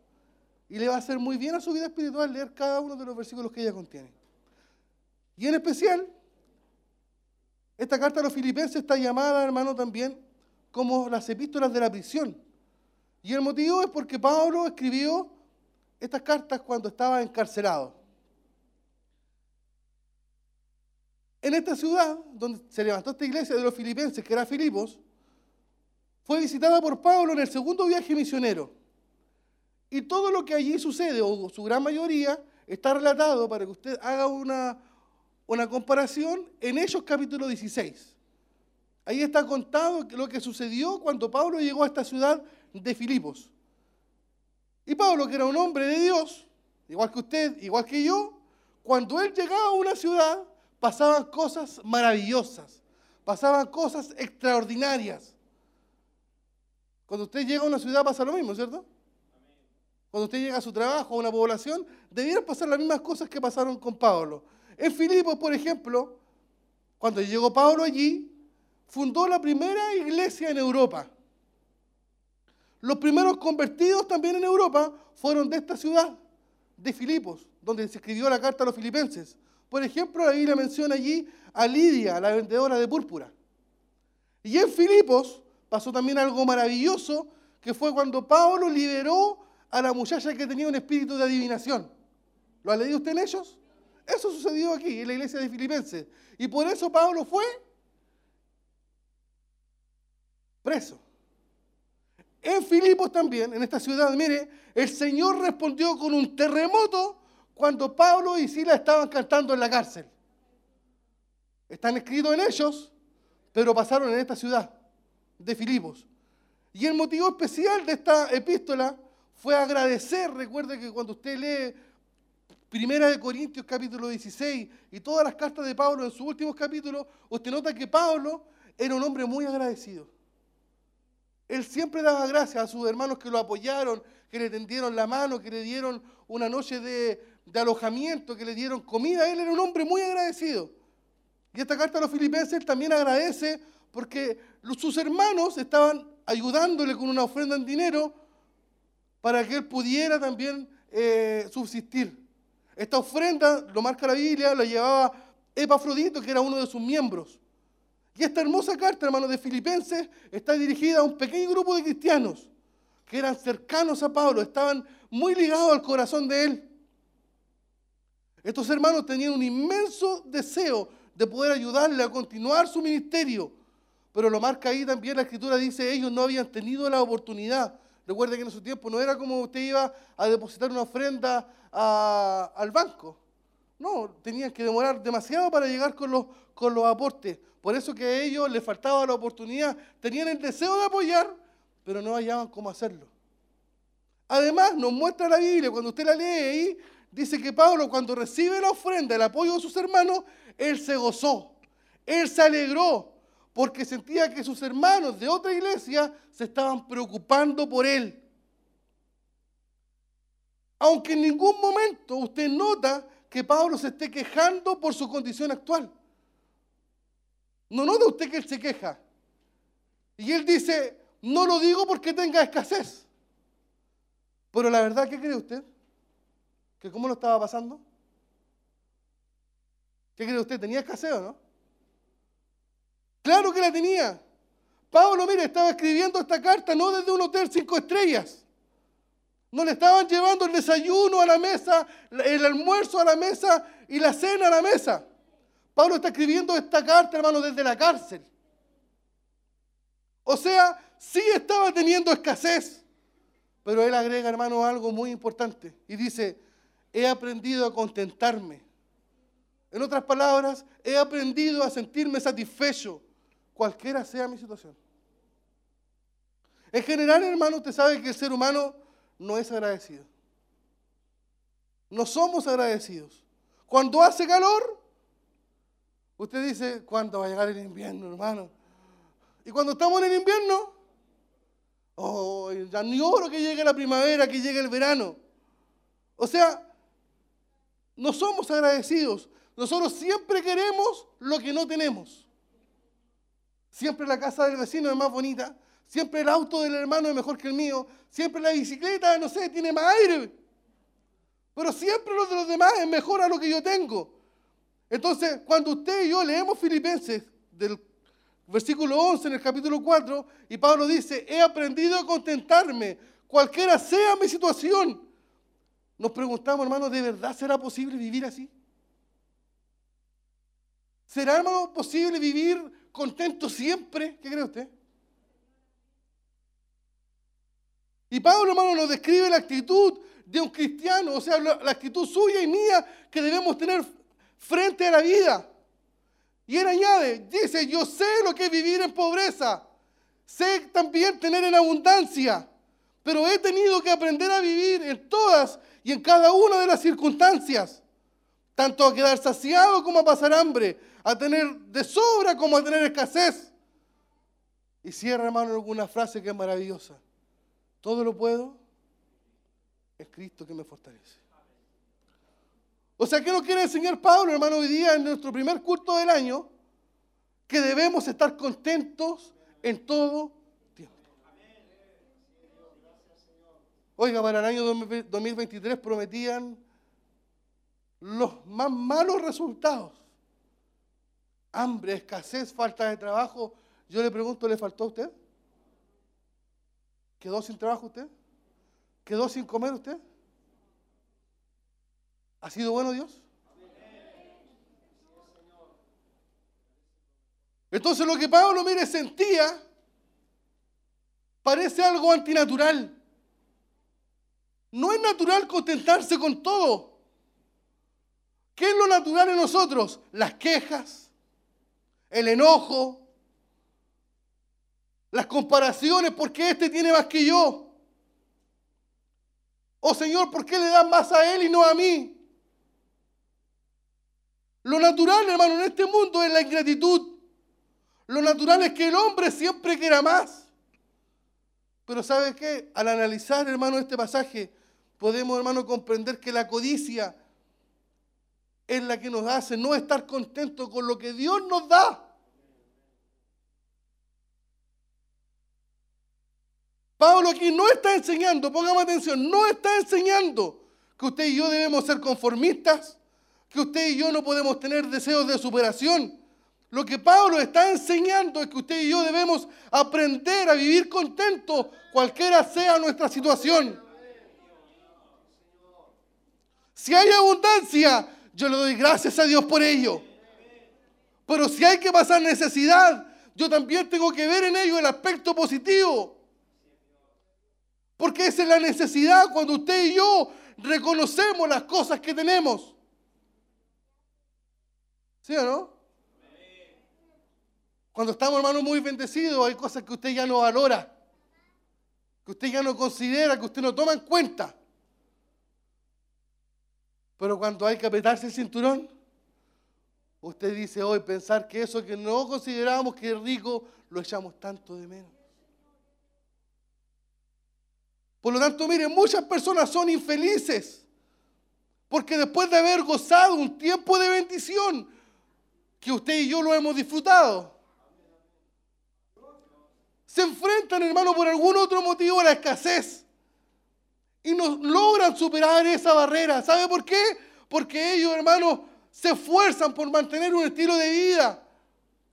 Y le va a hacer muy bien a su vida espiritual leer cada uno de los versículos que ella contiene. Y en especial, esta carta a los filipenses está llamada, hermano, también como las epístolas de la prisión. Y el motivo es porque Pablo escribió estas cartas cuando estaba encarcelado. En esta ciudad, donde se levantó esta iglesia de los filipenses, que era Filipos, fue visitada por Pablo en el segundo viaje misionero. Y todo lo que allí sucede, o su gran mayoría, está relatado para que usted haga una, una comparación en Hechos capítulo 16. Ahí está contado lo que sucedió cuando Pablo llegó a esta ciudad de Filipos. Y Pablo, que era un hombre de Dios, igual que usted, igual que yo, cuando él llegaba a una ciudad, pasaban cosas maravillosas, pasaban cosas extraordinarias. Cuando usted llega a una ciudad pasa lo mismo, ¿cierto? Cuando usted llega a su trabajo, a una población, debieran pasar las mismas cosas que pasaron con Pablo. En Filipos, por ejemplo, cuando llegó Pablo allí, fundó la primera iglesia en Europa. Los primeros convertidos también en Europa fueron de esta ciudad, de Filipos, donde se escribió la carta a los filipenses. Por ejemplo, la Biblia menciona allí a Lidia, la vendedora de púrpura. Y en Filipos pasó también algo maravilloso, que fue cuando Pablo liberó a la muchacha que tenía un espíritu de adivinación. ¿Lo ha leído usted en ellos? Eso sucedió aquí, en la iglesia de Filipenses. Y por eso Pablo fue preso. En Filipos también, en esta ciudad, mire, el Señor respondió con un terremoto cuando Pablo y Sila estaban cantando en la cárcel. Están escritos en ellos, pero pasaron en esta ciudad de Filipos. Y el motivo especial de esta epístola fue agradecer. Recuerde que cuando usted lee Primera de Corintios capítulo 16 y todas las cartas de Pablo en sus últimos capítulos, usted nota que Pablo era un hombre muy agradecido. Él siempre daba gracias a sus hermanos que lo apoyaron, que le tendieron la mano, que le dieron una noche de, de alojamiento, que le dieron comida. Él era un hombre muy agradecido. Y esta carta a los filipenses también agradece porque sus hermanos estaban ayudándole con una ofrenda en dinero para que él pudiera también eh, subsistir. Esta ofrenda, lo marca la Biblia, la llevaba Epafrodito, que era uno de sus miembros. Y esta hermosa carta, hermanos, de Filipenses, está dirigida a un pequeño grupo de cristianos que eran cercanos a Pablo, estaban muy ligados al corazón de él. Estos hermanos tenían un inmenso deseo de poder ayudarle a continuar su ministerio. Pero lo marca ahí también la escritura, dice, ellos no habían tenido la oportunidad. Recuerden que en su tiempo no era como usted iba a depositar una ofrenda al banco. No, tenían que demorar demasiado para llegar con los, con los aportes. Por eso que a ellos les faltaba la oportunidad. Tenían el deseo de apoyar, pero no hallaban cómo hacerlo. Además, nos muestra la Biblia, cuando usted la lee ahí, dice que Pablo cuando recibe la ofrenda, el apoyo de sus hermanos, él se gozó, él se alegró, porque sentía que sus hermanos de otra iglesia se estaban preocupando por él. Aunque en ningún momento usted nota que Pablo se esté quejando por su condición actual. No nota usted que él se queja. Y él dice, no lo digo porque tenga escasez. Pero la verdad, ¿qué cree usted? ¿Que cómo lo estaba pasando? ¿Qué cree usted? ¿Tenía escasez o no? Claro que la tenía. Pablo, mire, estaba escribiendo esta carta no desde un hotel cinco estrellas. No le estaban llevando el desayuno a la mesa, el almuerzo a la mesa y la cena a la mesa. Pablo está escribiendo esta carta, hermano, desde la cárcel. O sea, sí estaba teniendo escasez. Pero él agrega, hermano, algo muy importante. Y dice, he aprendido a contentarme. En otras palabras, he aprendido a sentirme satisfecho, cualquiera sea mi situación. En general, hermano, usted sabe que el ser humano no es agradecido. No somos agradecidos. Cuando hace calor, usted dice, ¿cuándo va a llegar el invierno, hermano? Y cuando estamos en el invierno, oh, ya ni oro que llegue la primavera, que llegue el verano. O sea, no somos agradecidos. Nosotros siempre queremos lo que no tenemos. Siempre la casa del vecino es más bonita. Siempre el auto del hermano es mejor que el mío. Siempre la bicicleta, no sé, tiene más aire. Pero siempre lo de los demás es mejor a lo que yo tengo. Entonces, cuando usted y yo leemos Filipenses del versículo 11 en el capítulo 4, y Pablo dice, he aprendido a contentarme, cualquiera sea mi situación. Nos preguntamos, hermano, ¿de verdad será posible vivir así? ¿Será, hermano, posible vivir contento siempre? ¿Qué cree usted? Y Pablo, hermano, nos describe la actitud de un cristiano, o sea, la, actitud suya y mía que debemos tener frente a la vida. Y él añade, dice, yo sé lo que es vivir en pobreza, sé también tener en abundancia, pero he tenido que aprender a vivir en todas y en cada una de las circunstancias, tanto a quedar saciado como a pasar hambre, a tener de sobra como a tener escasez. Y cierra, hermano, alguna frase que es maravillosa. Todo lo puedo, es Cristo que me fortalece. O sea, ¿qué nos quiere enseñar Pablo, hermano, hoy día en nuestro primer culto del año? Que debemos estar contentos en todo tiempo. Oiga, para el año 2023 prometían los más malos resultados. Hambre, escasez, falta de trabajo. Yo le pregunto, ¿le faltó a usted? ¿Quedó sin trabajo usted? ¿Quedó sin comer usted? ¿Ha sido bueno Dios? Entonces lo que Pablo, mire, sentía parece algo antinatural. No es natural contentarse con todo. ¿Qué es lo natural en nosotros? Las quejas, el enojo. Las comparaciones, ¿por qué este tiene más que yo? Oh Señor, ¿por qué le das más a él y no a mí? Lo natural, hermano, en este mundo es la ingratitud. Lo natural es que el hombre siempre quiera más. Pero ¿sabe qué? Al analizar, hermano, este pasaje, podemos, hermano, comprender que la codicia es la que nos hace no estar contentos con lo que Dios nos da. Pablo aquí no está enseñando, pongamos atención, no está enseñando que usted y yo debemos ser conformistas, que usted y yo no podemos tener deseos de superación. Lo que Pablo está enseñando es que usted y yo debemos aprender a vivir contentos, cualquiera sea nuestra situación. Si hay abundancia, yo le doy gracias a Dios por ello. Pero si hay que pasar necesidad, yo también tengo que ver en ello el aspecto positivo. Porque esa es la necesidad cuando usted y yo reconocemos las cosas que tenemos. ¿Sí o no? Cuando estamos, hermanos, muy bendecidos, hay cosas que usted ya no valora, que usted ya no considera, que usted no toma en cuenta. Pero cuando hay que apretarse el cinturón, usted dice hoy pensar que eso que no considerábamos que es rico, lo echamos tanto de menos. Por lo tanto, miren, muchas personas son infelices porque después de haber gozado un tiempo de bendición, que usted y yo lo hemos disfrutado, se enfrentan, hermano, por algún otro motivo a la escasez y no logran superar esa barrera. ¿Sabe por qué? Porque ellos, hermanos, se esfuerzan por mantener un estilo de vida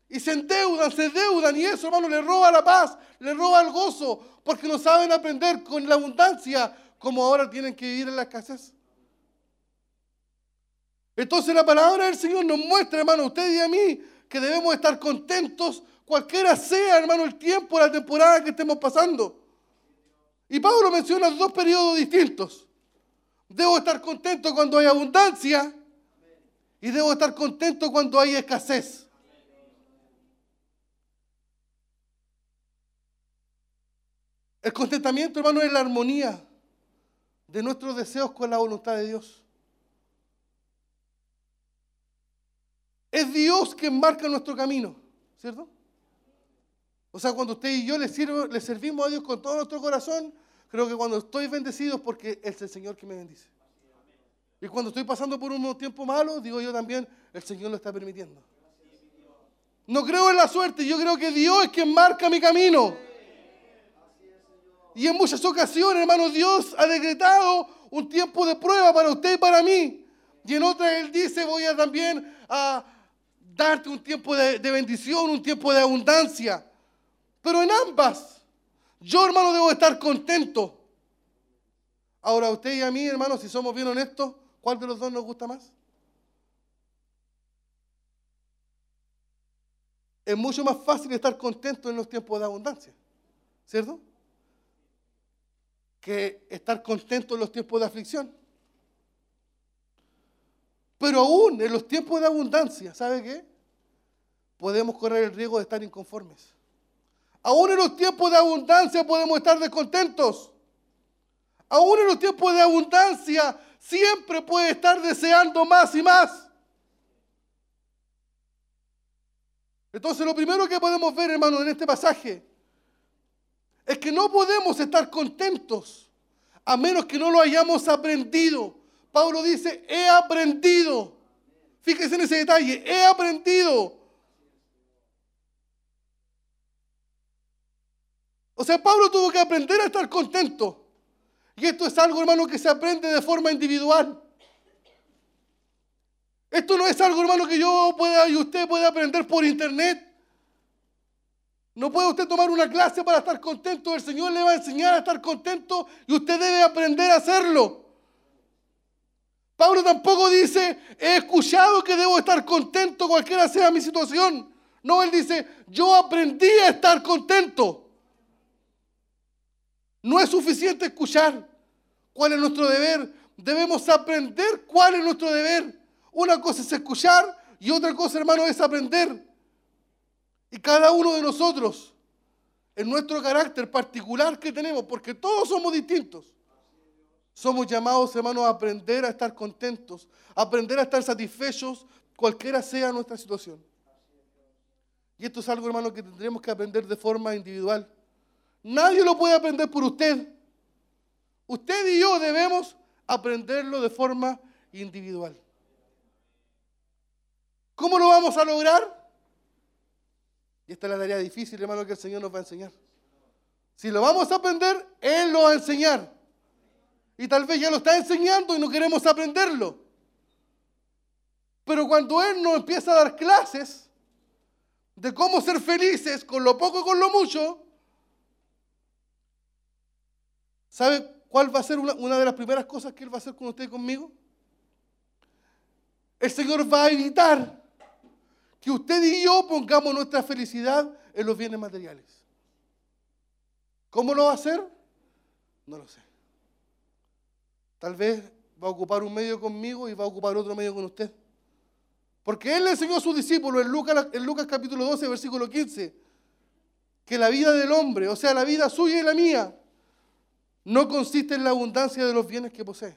y se endeudan, se endeudan y eso, hermano, le roba la paz, le roba el gozo, porque no saben aprender con la abundancia como ahora tienen que vivir en la escasez. Entonces la palabra del Señor nos muestra, hermano, a usted y a mí, que debemos estar contentos, cualquiera sea, hermano, el tiempo, la temporada que estemos pasando. Y Pablo menciona dos periodos distintos. Debo estar contento cuando hay abundancia y debo estar contento cuando hay escasez. El contentamiento, hermano, es la armonía de nuestros deseos con la voluntad de Dios. Es Dios quien marca nuestro camino, ¿cierto? O sea, cuando usted y yo le, sirvo, le servimos a Dios con todo nuestro corazón, creo que cuando estoy bendecido es porque es el Señor que me bendice. Y cuando estoy pasando por un tiempo malo, digo yo también, el Señor lo está permitiendo. No creo en la suerte, yo creo que Dios es quien marca mi camino. Y en muchas ocasiones, hermano, Dios ha decretado un tiempo de prueba para usted y para mí. Y en otras Él dice, voy a también a darte un tiempo de, de bendición, un tiempo de abundancia. Pero en ambas, yo, hermano, debo estar contento. Ahora, usted y a mí, hermano, si somos bien honestos, ¿cuál de los dos nos gusta más? Es mucho más fácil estar contento en los tiempos de abundancia, ¿cierto? Que estar contento en los tiempos de aflicción. Pero aún en los tiempos de abundancia, ¿sabe qué? Podemos correr el riesgo de estar inconformes. Aún en los tiempos de abundancia podemos estar descontentos. Aún en los tiempos de abundancia siempre puede estar deseando más y más. Entonces lo primero que podemos ver, hermano, en este pasaje es que no podemos estar contentos a menos que no lo hayamos aprendido. Pablo dice, he aprendido. Fíjese en ese detalle, he aprendido. O sea, Pablo tuvo que aprender a estar contento. Y esto es algo, hermano, que se aprende de forma individual. Esto no es algo, hermano, que yo pueda y usted puede aprender por internet. No puede usted tomar una clase para estar contento. El Señor le va a enseñar a estar contento y usted debe aprender a hacerlo. Pablo tampoco dice, he escuchado que debo estar contento cualquiera sea mi situación. No, él dice, yo aprendí a estar contento. No es suficiente escuchar cuál es nuestro deber. Debemos aprender cuál es nuestro deber. Una cosa es escuchar y otra cosa, hermano, es aprender. Y cada uno de nosotros en nuestro carácter particular que tenemos, porque todos somos distintos. Somos llamados, hermanos, a aprender a estar contentos, a aprender a estar satisfechos, cualquiera sea nuestra situación. Y esto es algo, hermano, que tendremos que aprender de forma individual. Nadie lo puede aprender por usted. Usted y yo debemos aprenderlo de forma individual. ¿Cómo lo vamos a lograr? Y esta es la tarea difícil, hermano, que el Señor nos va a enseñar. Si lo vamos a aprender, Él lo va a enseñar. Y tal vez ya lo está enseñando y no queremos aprenderlo. Pero cuando Él nos empieza a dar clases de cómo ser felices con lo poco y con lo mucho, ¿sabe cuál va a ser una, de las primeras cosas que Él va a hacer con usted y conmigo? El Señor va a evitar que usted y yo pongamos nuestra felicidad en los bienes materiales. ¿Cómo lo va a hacer? No lo sé. Tal vez va a ocupar un medio conmigo y va a ocupar otro medio con usted. Porque Él le enseñó a sus discípulos en en Lucas capítulo 12, versículo 15, que la vida del hombre, o sea, la vida suya y la mía, no consiste en la abundancia de los bienes que posee.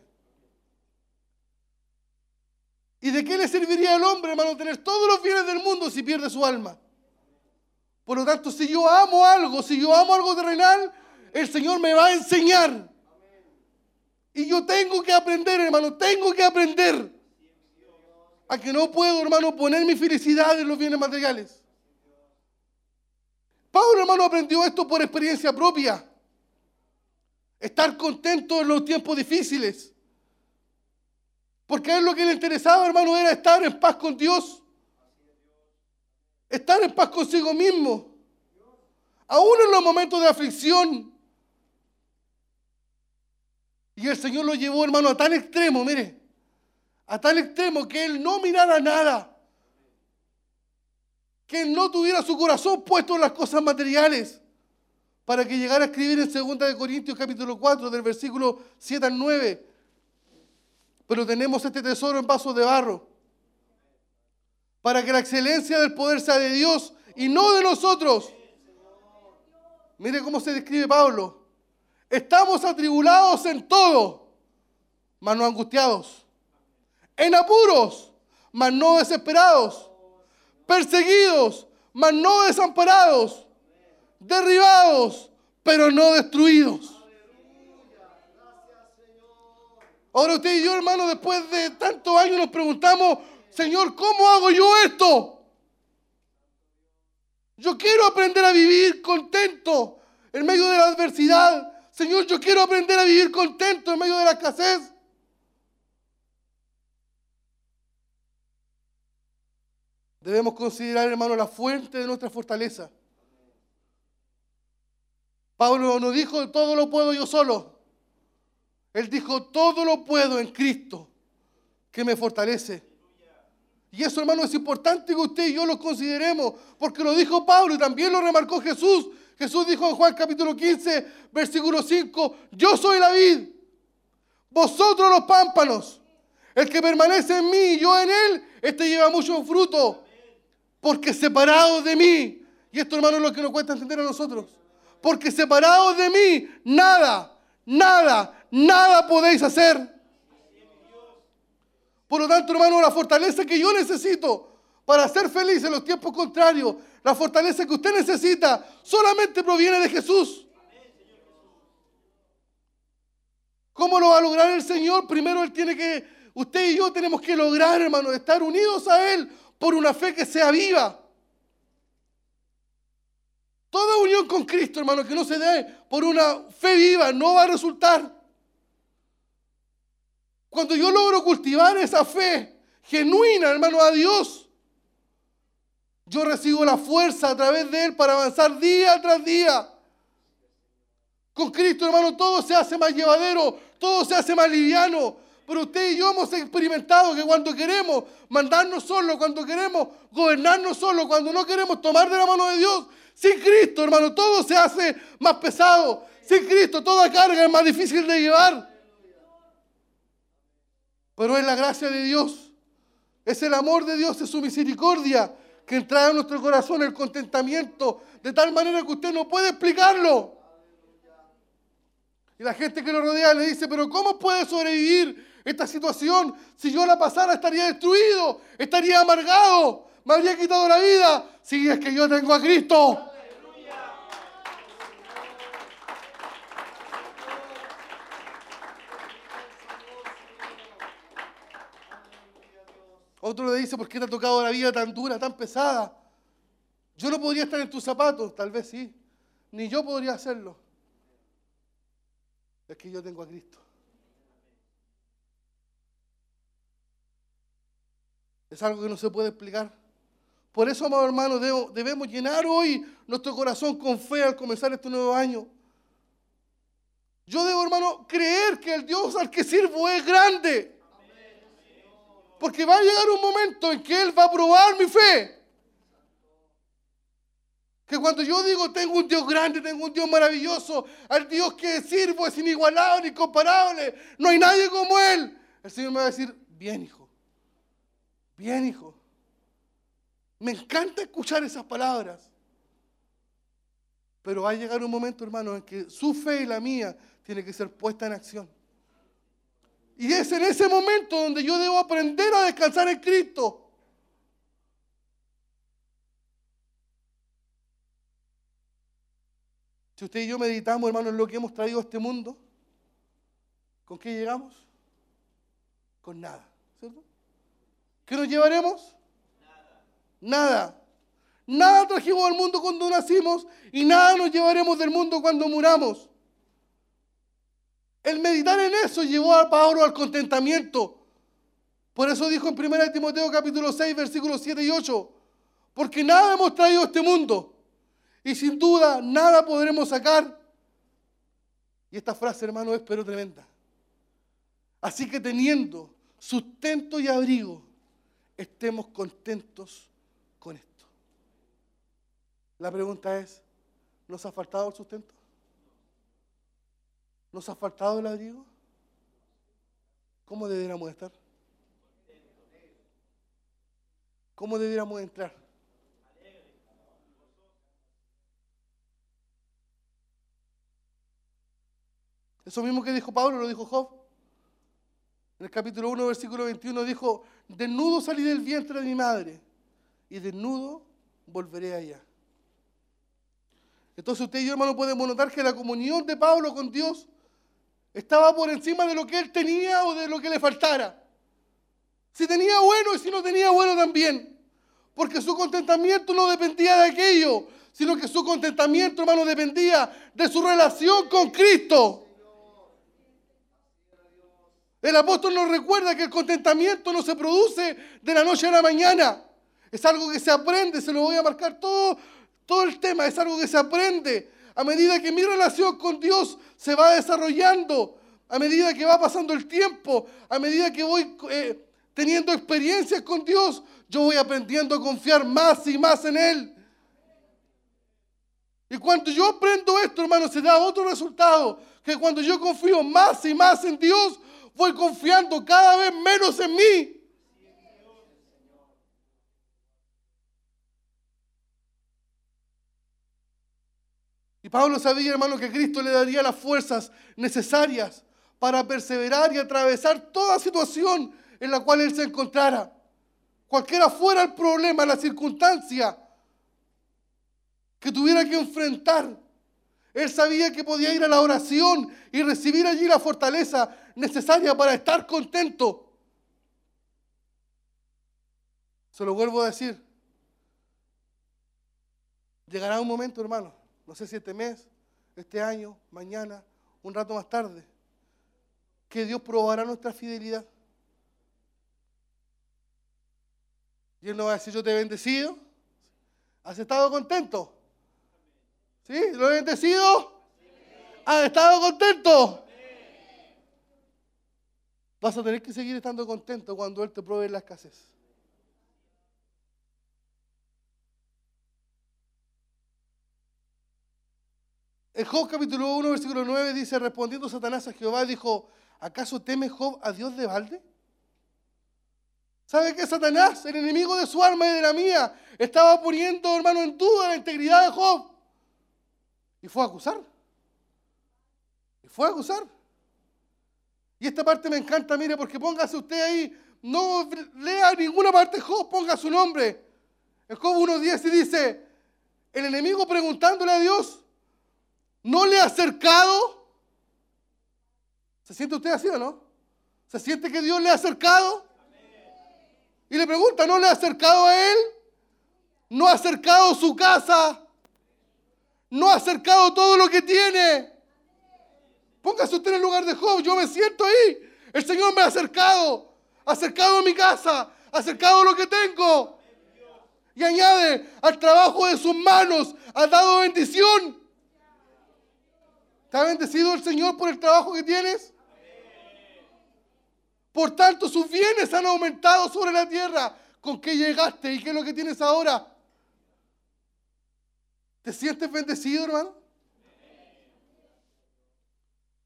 ¿Y de qué le serviría al hombre, hermano, tener todos los bienes del mundo si pierde su alma? Por lo tanto, si yo amo algo, si yo amo algo terrenal, el Señor me va a enseñar. Y yo tengo que aprender, hermano, tengo que aprender a que no puedo, hermano, poner mi felicidad en los bienes materiales. Pablo, hermano, aprendió esto por experiencia propia. Estar contento en los tiempos difíciles. Porque a él lo que le interesaba, hermano, era estar en paz con Dios. Estar en paz consigo mismo. Aún en los momentos de aflicción. Y el Señor lo llevó, hermano, a tal extremo, mire. A tal extremo que él no mirara nada. Que él no tuviera su corazón puesto en las cosas materiales. Para que llegara a escribir en 2 de Corintios capítulo 4, del versículo 7 al 9 pero tenemos este tesoro en vasos de barro, para que la excelencia del poder sea de Dios y no de nosotros. Mire cómo se describe Pablo. Estamos atribulados en todo, mas no angustiados. En apuros, mas no desesperados. Perseguidos, mas no desamparados. Derribados, pero no destruidos. Ahora usted y yo, hermano, después de tantos años nos preguntamos, Señor, ¿cómo hago yo esto? Yo quiero aprender a vivir contento en medio de la adversidad. Señor, yo quiero aprender a vivir contento en medio de la escasez. Debemos considerar, hermano, la fuente de nuestra fortaleza. Pablo nos dijo, todo lo puedo yo solo. Él dijo, todo lo puedo en Cristo que me fortalece. Y eso, hermano, es importante que usted y yo lo consideremos, porque lo dijo Pablo y también lo remarcó Jesús. Jesús dijo en Juan capítulo 15, versículo 5, yo soy la vid, vosotros los pámpanos. El que permanece en mí y yo en él, este lleva mucho fruto, porque separados de mí, y esto, hermano, es lo que nos cuesta entender a nosotros, porque separados de mí, nada, nada, nada podéis hacer. Por lo tanto, hermano, la fortaleza que yo necesito para ser feliz en los tiempos contrarios, la fortaleza que usted necesita, solamente proviene de Jesús. ¿Cómo lo va a lograr el Señor? Primero Él tiene que, usted y yo tenemos que lograr, hermano, estar unidos a Él por una fe que sea viva. Toda unión con Cristo, hermano, que no se dé por una fe viva, no va a resultar. Cuando yo logro cultivar esa fe genuina, hermano, a Dios, yo recibo la fuerza a través de Él para avanzar día tras día. Con Cristo, hermano, todo se hace más llevadero, todo se hace más liviano. Pero usted y yo hemos experimentado que cuando queremos mandarnos solo, cuando queremos gobernarnos solo, cuando no queremos tomar de la mano de Dios, sin Cristo, hermano, todo se hace más pesado. Sin Cristo, toda carga es más difícil de llevar. Pero es la gracia de Dios, es el amor de Dios, es su misericordia que entrara en nuestro corazón el contentamiento de tal manera que usted no puede explicarlo. Y la gente que lo rodea le dice, pero ¿cómo puede sobrevivir esta situación? Si yo la pasara estaría destruido, estaría amargado, me habría quitado la vida. Si es que yo tengo a Cristo. Otro le dice, ¿por qué te ha tocado la vida tan dura, tan pesada? Yo no podría estar en tus zapatos, tal vez sí. Ni yo podría hacerlo. Es que yo tengo a Cristo. Es algo que no se puede explicar. Por eso, amados hermanos, debemos llenar hoy nuestro corazón con fe al comenzar este nuevo año. Yo debo, hermano, creer que el Dios al que sirvo es grande. Porque va a llegar un momento en que Él va a probar mi fe. Que cuando yo digo tengo un Dios grande, tengo un Dios maravilloso, al Dios que sirvo es inigualable, incomparable, no hay nadie como Él, el Señor me va a decir, bien hijo, bien hijo. Me encanta escuchar esas palabras. Pero va a llegar un momento, hermano, en que su fe y la mía tiene que ser puesta en acción. Y es en ese momento donde yo debo aprender a descansar en Cristo. Si usted y yo meditamos, hermano, en lo que hemos traído a este mundo, ¿con qué llegamos? Con nada, ¿cierto? ¿Qué nos llevaremos? Nada. Nada trajimos al mundo cuando nacimos y nada nos llevaremos del mundo cuando muramos. El meditar en eso llevó a Pablo al contentamiento. Por eso dijo en 1 Timoteo capítulo 6, versículos 7 y 8, porque nada hemos traído a este mundo y sin duda nada podremos sacar. Y esta frase, hermano, es pero tremenda. Así que teniendo sustento y abrigo, estemos contentos con esto. La pregunta es, ¿nos ha faltado el sustento? ¿Nos ha faltado el abrigo? ¿Cómo debiéramos estar? ¿Cómo debiéramos entrar? Eso mismo que dijo Pablo lo dijo Job. En el capítulo 1, versículo 21 dijo, desnudo salí del vientre de mi madre y desnudo volveré allá. Entonces usted y yo, hermano, podemos notar que la comunión de Pablo con Dios estaba por encima de lo que él tenía o de lo que le faltara. Si tenía bueno y si no tenía bueno también. Porque su contentamiento no dependía de aquello, sino que su contentamiento, hermano, dependía de su relación con Cristo. El apóstol nos recuerda que el contentamiento no se produce de la noche a la mañana. Es algo que se aprende, se lo voy a marcar todo, todo el tema, es algo que se aprende a medida que mi relación con Dios se va desarrollando, a medida que va pasando el tiempo, a medida que voy eh, teniendo experiencias con Dios, yo voy aprendiendo a confiar más y más en Él. Y cuando yo aprendo esto, hermano, se da otro resultado, que cuando yo confío más y más en Dios, voy confiando cada vez menos en mí. Pablo sabía, hermano, que Cristo le daría las fuerzas necesarias para perseverar y atravesar toda situación en la cual él se encontrara. Cualquiera fuera el problema, la circunstancia que tuviera que enfrentar, él sabía que podía ir a la oración y recibir allí la fortaleza necesaria para estar contento. Se lo vuelvo a decir. Llegará un momento, hermano, no sé si este mes, este año, mañana, un rato más tarde, que Dios probará nuestra fidelidad. Y Él nos va a decir, yo te he bendecido. ¿Has estado contento? ¿Sí? ¿Lo he bendecido? ¿Has estado contento? Vas a tener que seguir estando contento cuando Él te provee la escasez. En Job capítulo 1, versículo 9 dice, respondiendo Satanás a Jehová, dijo, ¿acaso teme Job a Dios de balde? ¿Sabe qué? Satanás, el enemigo de su alma y de la mía, estaba poniendo, hermano, en duda la integridad de Job. Y fue a acusar. Y fue a acusar. Y esta parte me encanta, mire, porque póngase usted ahí, no lea ninguna parte de Job, ponga su nombre. En Job 1.10 y dice, el enemigo preguntándole a Dios, ¿no le ha acercado? ¿Se siente usted así o no? ¿Se siente que Dios le ha acercado? Y le pregunta, ¿no le ha acercado a él? ¿No ha acercado su casa? ¿No ha acercado todo lo que tiene? Póngase usted en el lugar de Job, yo me siento ahí. El Señor me ha acercado, acercado a mi casa, ha acercado lo que tengo. Y añade, al trabajo de sus manos ha dado bendición. ¿Te ha bendecido el Señor por el trabajo que tienes? Por tanto, sus bienes han aumentado sobre la tierra. ¿Con qué llegaste y qué es lo que tienes ahora? ¿Te sientes bendecido, hermano?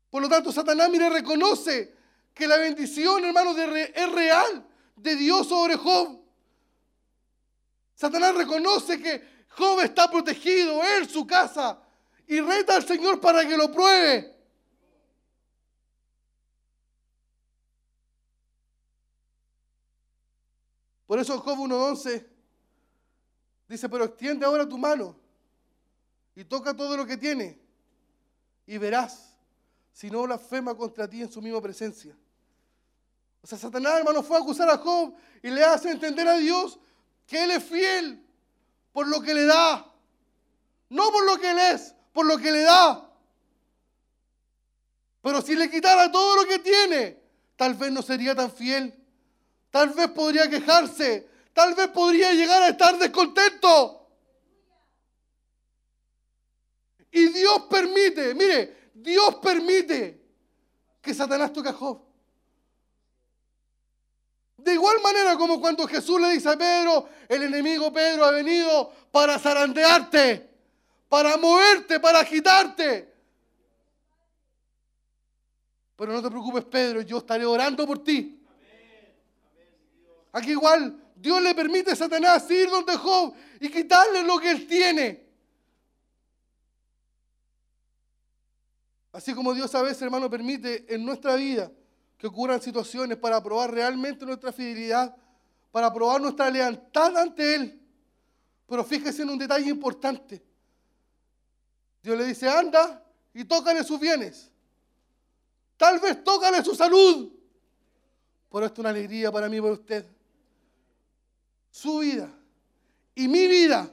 Por lo tanto, Satanás, mire, reconoce que la bendición, hermano, de es real de Dios sobre Job. Satanás reconoce que Job está protegido, él, su casa, y reta al Señor para que lo pruebe. Por eso Job 1.11 dice, pero extiende ahora tu mano y toca todo lo que tiene y verás si no blasfema contra ti en su misma presencia. O sea, Satanás, hermano, fue a acusar a Job y le hace entender a Dios que Él es fiel por lo que le da. No por lo que Él es, por lo que le da. Pero si le quitara todo lo que tiene, tal vez no sería tan fiel. Tal vez podría quejarse. Tal vez podría llegar a estar descontento. Y Dios permite, mire, Dios permite que Satanás toque a Job. De igual manera como cuando Jesús le dice a Pedro, el enemigo Pedro ha venido para zarandearte, para moverte, para agitarte. Pero no te preocupes, Pedro, yo estaré orando por ti. Aquí igual Dios le permite a Satanás ir donde Job y quitarle lo que él tiene. Así como Dios a veces, hermano, permite en nuestra vida que ocurran situaciones para probar realmente nuestra fidelidad, para probar nuestra lealtad ante Él. Pero fíjese en un detalle importante. Dios le dice, anda y tócale sus bienes. Tal vez tócale su salud. Pero esto es una alegría para mí y para usted. Su vida y mi vida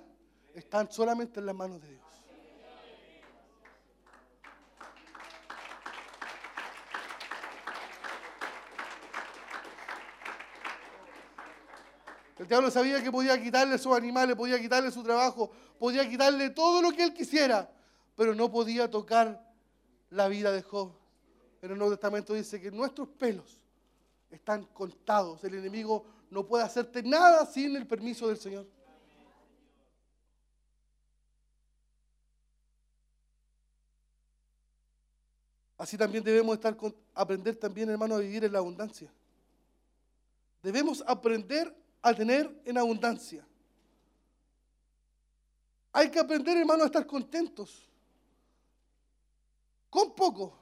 están solamente en las manos de Dios. El diablo sabía que podía quitarle sus animales, podía quitarle su trabajo, podía quitarle todo lo que él quisiera, pero no podía tocar la vida de Job. En el Nuevo Testamento dice que nuestros pelos están contados. El enemigo no puede hacerte nada sin el permiso del Señor. Así también debemos estar aprender también, hermano, a vivir en la abundancia. Debemos aprender a tener en abundancia. Hay que aprender, hermano, a estar contentos. Con poco,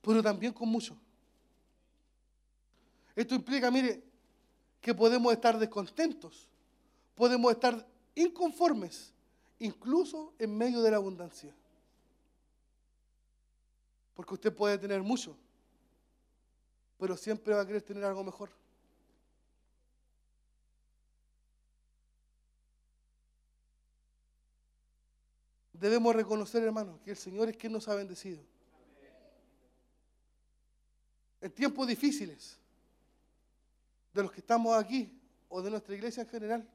pero también con mucho. Esto implica, mire, que podemos estar descontentos, podemos estar inconformes, incluso en medio de la abundancia. Porque usted puede tener mucho, pero siempre va a querer tener algo mejor. Debemos reconocer, hermanos, que el Señor es quien nos ha bendecido. En tiempos difíciles, de los que estamos aquí o de nuestra iglesia en general,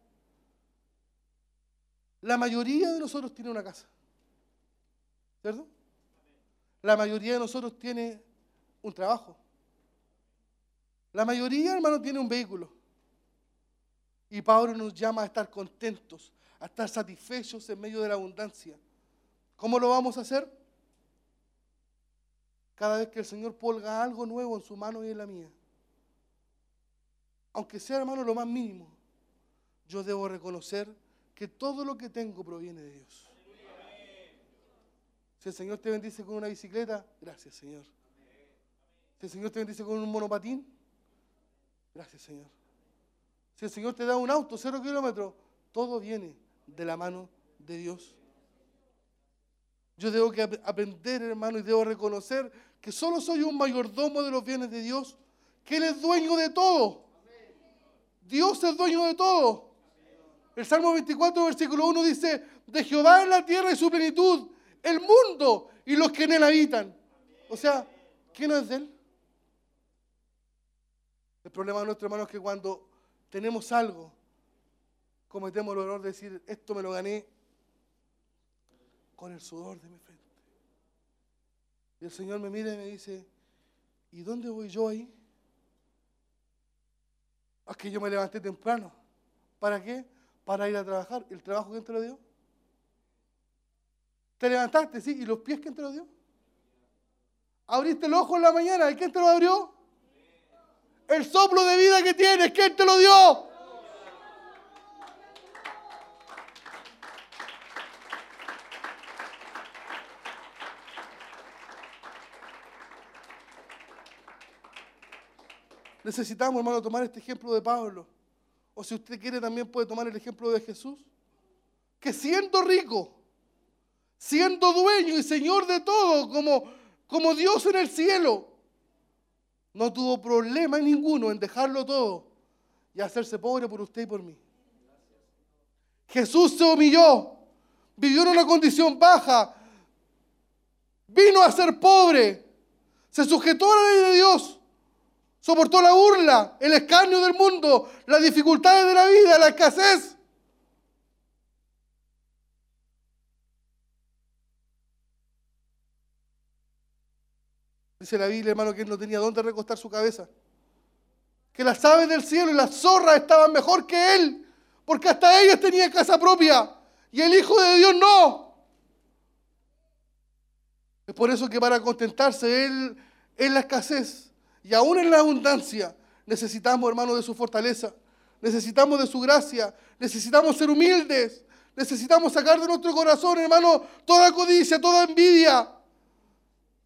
la mayoría de nosotros tiene una casa. ¿Cierto? La mayoría de nosotros tiene un trabajo. La mayoría, hermano, tiene un vehículo. Y Pablo nos llama a estar contentos, a estar satisfechos en medio de la abundancia. ¿Cómo lo vamos a hacer? Cada vez que el Señor polga algo nuevo en su mano y en la mía. aunque sea hermano lo más mínimo, yo debo reconocer que todo lo que tengo proviene de Dios. Si el Señor te bendice con una bicicleta, gracias Señor. Si el Señor te bendice con un monopatín, gracias Señor. Si el Señor te da un auto, cero kilómetros, todo viene de la mano de Dios. Yo debo que ap- aprender, hermano, y debo reconocer que solo soy un mayordomo de los bienes de Dios, que Él es dueño de todo. Dios es dueño de todo. El Salmo 24, versículo 1 dice, de Jehová es la tierra y su plenitud, el mundo y los que en él habitan. O sea, ¿qué no es de Él? El problema de nuestro hermano es que cuando tenemos algo, cometemos el error de decir, esto me lo gané con el sudor de mi frente. Y el Señor me mira y me dice, ¿y dónde voy yo ahí? Es que yo me levanté temprano. ¿Para qué? Para ir a trabajar. ¿El trabajo quién te lo dio? Te levantaste, sí. ¿Y los pies quién te lo dio? Abriste el ojo en la mañana. ¿Y quién te lo abrió? El soplo de vida que tienes. ¿Quién te lo dio? Necesitamos, hermano, tomar este ejemplo de Pablo. O si usted quiere, también puede tomar el ejemplo de Jesús. Que siendo rico, siendo dueño y señor de todo, como, como Dios en el cielo, no tuvo problema ninguno en dejarlo todo y hacerse pobre por usted y por mí. Jesús se humilló, vivió en una condición baja, vino a ser pobre, se sujetó a la ley de Dios, soportó la burla, el escarnio del mundo, las dificultades de la vida, la escasez. Dice la Biblia, hermano, que él no tenía dónde recostar su cabeza. Que las aves del cielo y las zorras estaban mejor que él, porque hasta ellas tenían casa propia y el Hijo de Dios no. Es por eso que para contentarse él en la escasez y aún en la abundancia, necesitamos, hermano, de su fortaleza, necesitamos de su gracia, necesitamos ser humildes, necesitamos sacar de nuestro corazón, hermano, toda codicia, toda envidia,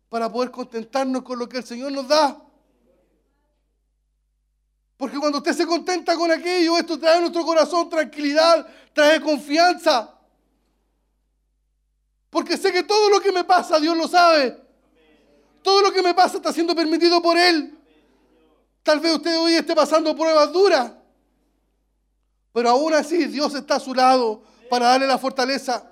para poder contentarnos con lo que el Señor nos da. Porque cuando usted se contenta con aquello, esto trae a nuestro corazón tranquilidad, trae confianza. Porque sé que todo lo que me pasa, Dios lo sabe. Todo lo que me pasa está siendo permitido por Él. Tal vez usted hoy esté pasando pruebas duras. Pero aún así, Dios está a su lado para darle la fortaleza.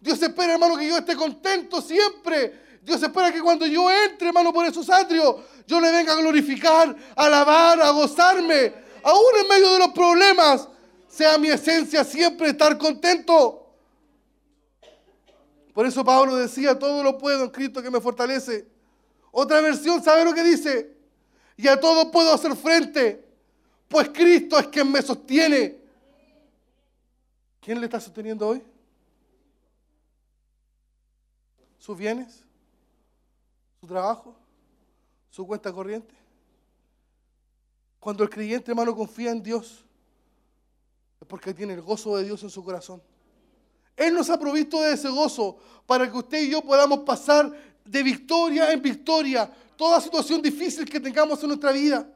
Dios espera, hermano, que yo esté contento siempre. Dios espera que cuando yo entre, hermano, por esos atrios, yo le venga a glorificar, a alabar, a gozarme. Aún en medio de los problemas, sea mi esencia siempre estar contento. Por eso Pablo decía, todo lo puedo en Cristo que me fortalece. Otra versión, ¿sabe lo que dice? Y a todo puedo hacer frente, pues Cristo es quien me sostiene. ¿Quién le está sosteniendo hoy? ¿Sus bienes? ¿Su trabajo? ¿Su cuenta corriente? Cuando el creyente, hermano, confía en Dios, es porque tiene el gozo de Dios en su corazón. Él nos ha provisto de ese gozo para que usted y yo podamos pasar de victoria en victoria toda situación difícil que tengamos en nuestra vida.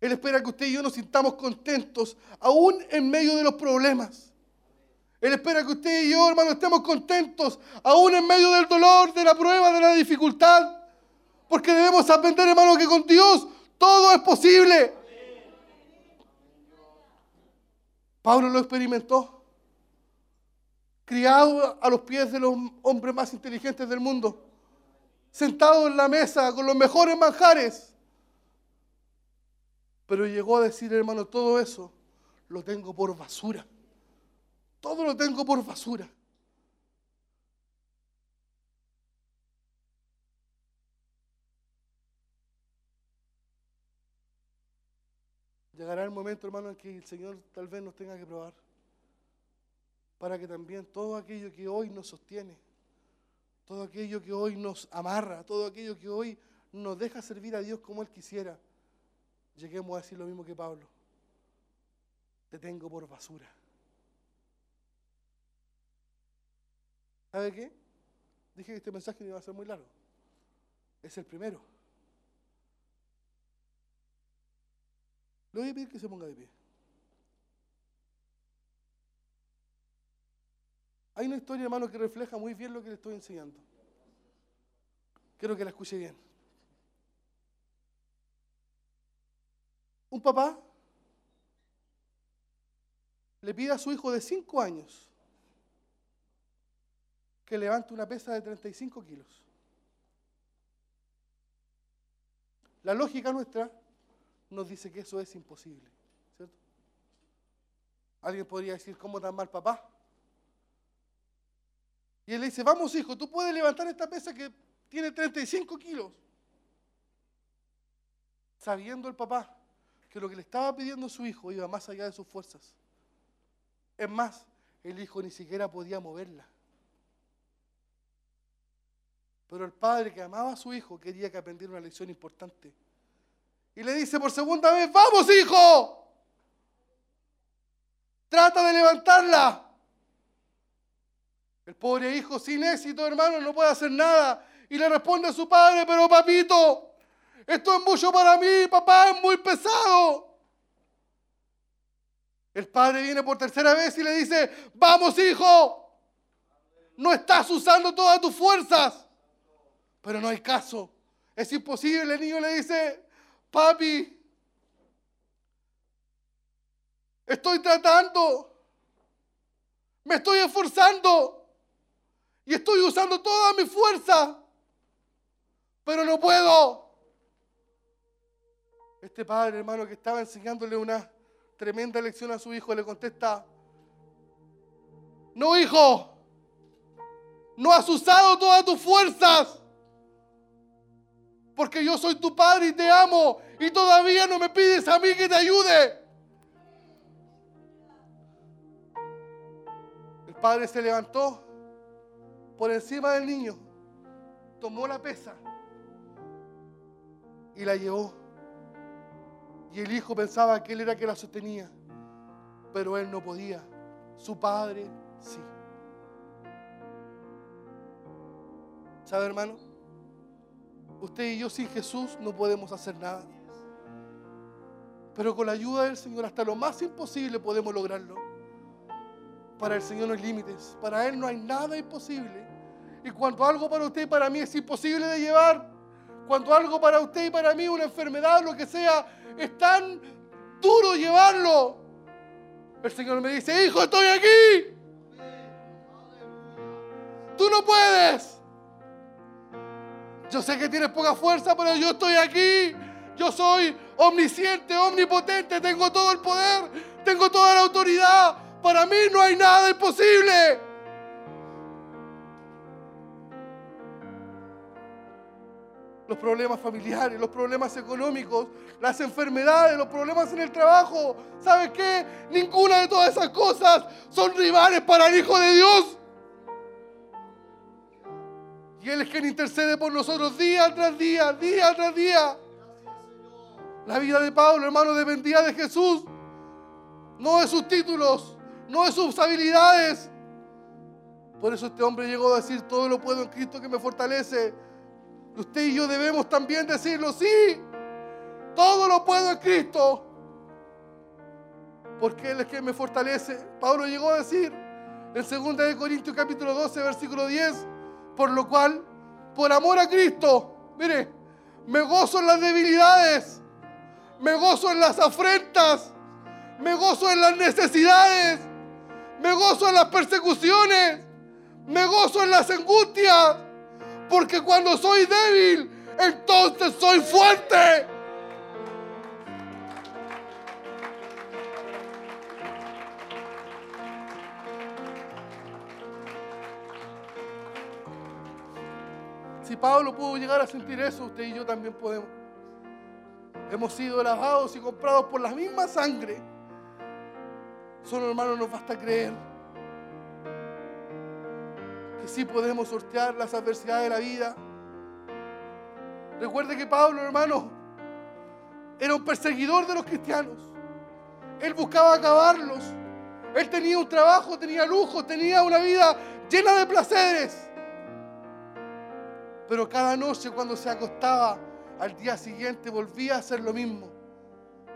Él espera que usted y yo nos sintamos contentos aún en medio de los problemas. Él espera que usted y yo, hermano, estemos contentos aún en medio del dolor, de la prueba, de la dificultad. Porque debemos aprender, hermano, que con Dios todo es posible. Pablo lo experimentó criado a los pies de los hombres más inteligentes del mundo, sentado en la mesa con los mejores manjares. Pero llegó a decir, hermano, todo eso lo tengo por basura. Todo lo tengo por basura. Llegará el momento, hermano, en que el Señor tal vez nos tenga que probar para que también todo aquello que hoy nos sostiene, todo aquello que hoy nos amarra, todo aquello que hoy nos deja servir a Dios como Él quisiera, lleguemos a decir lo mismo que Pablo. Te tengo por basura. ¿Sabe qué? Dije que este mensaje no iba a ser muy largo. Es el primero. Le voy a pedir que se ponga de pie. Hay una historia, hermano, que refleja muy bien lo que le estoy enseñando. Quiero que la escuche bien. Un papá le pide a su hijo de 5 años que levante una pesa de 35 kilos. La lógica nuestra nos dice que eso es imposible, ¿cierto? Alguien podría decir, ¿cómo tan mal papá? Y él le dice, vamos hijo, tú puedes levantar esta pesa que tiene 35 kilos. Sabiendo el papá que lo que le estaba pidiendo su hijo iba más allá de sus fuerzas. Es más, el hijo ni siquiera podía moverla. Pero el padre que amaba a su hijo quería que aprendiera una lección importante. Y le dice por segunda vez, vamos hijo, trata de levantarla. El pobre hijo sin éxito, hermano, no puede hacer nada. Y le responde a su padre, pero papito, esto es mucho para mí, papá, es muy pesado. El padre viene por tercera vez y le dice, vamos hijo, no estás usando todas tus fuerzas. Pero no hay caso, es imposible. El niño le dice, papi, estoy tratando, me estoy esforzando y estoy usando toda mi fuerza, pero no puedo. Este padre, hermano, que estaba enseñándole una tremenda lección a su hijo, le contesta, no hijo, no has usado todas tus fuerzas, porque yo soy tu padre y te amo, y todavía no me pides a mí que te ayude. El padre se levantó por encima del niño, tomó la pesa y la llevó. Y el hijo pensaba que él era que la sostenía, pero él no podía. Su padre sí. ¿Sabe, hermano? Usted y yo sin Jesús no podemos hacer nada. Pero con la ayuda del Señor hasta lo más imposible podemos lograrlo. Para el Señor no hay límites. Para Él no hay nada imposible. Y cuando algo para usted y para mí es imposible de llevar, cuando algo para usted y para mí, una enfermedad, lo que sea, es tan duro llevarlo, el Señor me dice, hijo, estoy aquí. Tú no puedes. Yo sé que tienes poca fuerza, pero yo estoy aquí. Yo soy omnisciente, omnipotente, tengo todo el poder, tengo toda la autoridad. Para mí no hay nada imposible. Los problemas familiares, los problemas económicos, las enfermedades, los problemas en el trabajo. ¿Sabes qué? Ninguna de todas esas cosas son rivales para el Hijo de Dios. Y Él es quien intercede por nosotros día tras día, día tras día. La vida de Pablo, hermano, dependía de Jesús. No de sus títulos, no de sus habilidades. Por eso este hombre llegó a decir, todo lo puedo en Cristo que me fortalece. Usted y yo debemos también decirlo, sí, todo lo puedo en Cristo. Porque Él es quien me fortalece. Pablo llegó a decir en 2 de Corintios capítulo 12, versículo 10, por lo cual, por amor a Cristo, mire, me gozo en las debilidades, me gozo en las afrentas, me gozo en las necesidades, me gozo en las persecuciones, me gozo en las angustias, porque cuando soy débil, entonces soy fuerte. Si Pablo pudo llegar a sentir eso, usted y yo también podemos. Hemos sido lavados y comprados por la misma sangre. Solo hermano nos basta creer que sí podemos sortear las adversidades de la vida. Recuerde que Pablo, hermano, era un perseguidor de los cristianos. Él buscaba acabarlos. Él tenía un trabajo, tenía lujo, tenía una vida llena de placeres. Pero cada noche cuando se acostaba, al día siguiente volvía a hacer lo mismo.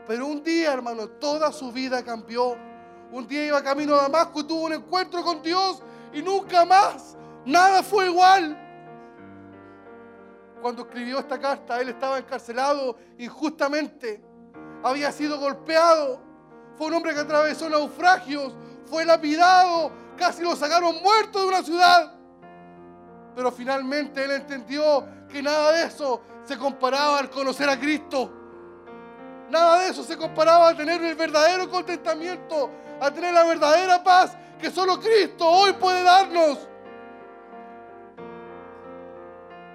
Pero un día, hermano, toda su vida cambió. Un día iba camino a Damasco y tuvo un encuentro con Dios y nunca más, nada fue igual. Cuando escribió esta carta, él estaba encarcelado injustamente. Había sido golpeado. Fue un hombre que atravesó naufragios. Fue lapidado. Casi lo sacaron muerto de una ciudad. Pero finalmente él entendió que nada de eso se comparaba al conocer a Cristo. Nada de eso se comparaba a tener el verdadero contentamiento, a tener la verdadera paz que solo Cristo hoy puede darnos.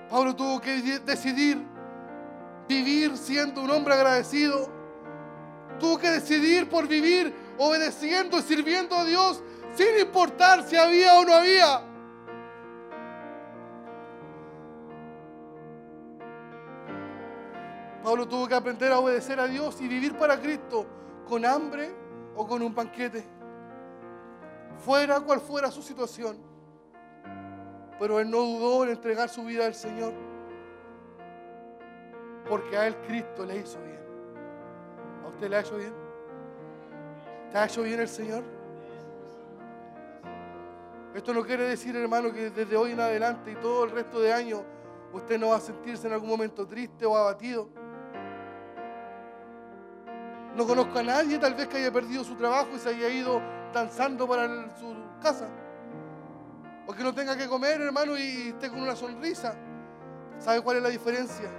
Pablo tuvo que di- decidir vivir siendo un hombre agradecido. Tuvo que decidir por vivir obedeciendo y sirviendo a Dios sin importar si había o no había. Pablo tuvo que aprender a obedecer a Dios y vivir para Cristo con hambre o con un banquete. Fuera cual fuera su situación. Pero él no dudó en entregar su vida al Señor. Porque a él Cristo le hizo bien. ¿A usted le ha hecho bien? ¿Te ha hecho bien el Señor? Esto no quiere decir, hermano, que desde hoy en adelante y todo el resto de año usted no va a sentirse en algún momento triste o abatido. No conozco a nadie tal vez que haya perdido su trabajo y se haya ido danzando para su casa. O que no tenga que comer, hermano, y esté con una sonrisa. ¿Sabe cuál es la diferencia?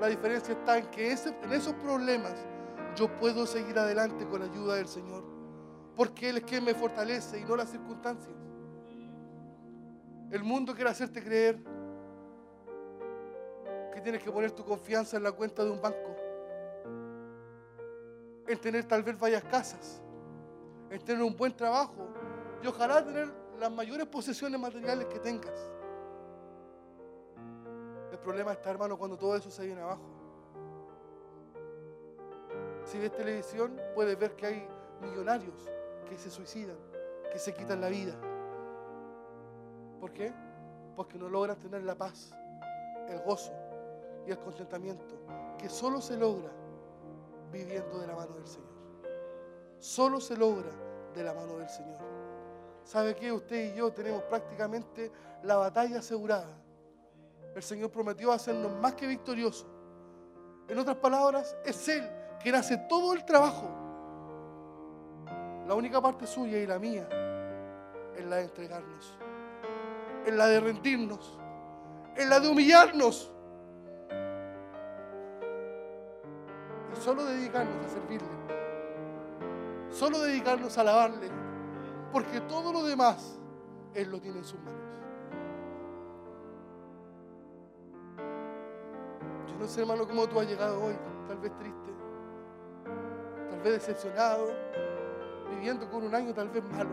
La diferencia está en que en esos problemas yo puedo seguir adelante con la ayuda del Señor. Porque Él es quien me fortalece y no las circunstancias. El mundo quiere hacerte creer que tienes que poner tu confianza en la cuenta de un banco. En tener tal vez varias casas. En tener un buen trabajo. Y ojalá tener las mayores posesiones materiales que tengas. El problema está, hermano, cuando todo eso se viene abajo. Si ves televisión, puedes ver que hay millonarios que se suicidan, que se quitan la vida. ¿Por qué? Porque no logran tener la paz, el gozo y el contentamiento que solo se logra viviendo de la mano del Señor. Solo se logra de la mano del Señor. ¿Sabe qué? Usted y yo tenemos prácticamente la batalla asegurada. El Señor prometió hacernos más que victoriosos. En otras palabras, es Él quien hace todo el trabajo. La única parte suya y la mía es la de entregarnos, es la de rendirnos, es la de humillarnos. Solo dedicarnos a servirle, solo dedicarnos a alabarle, porque todo lo demás Él lo tiene en sus manos. Yo no sé, hermano, cómo tú has llegado hoy, tal vez triste, tal vez decepcionado, viviendo con un año tal vez malo.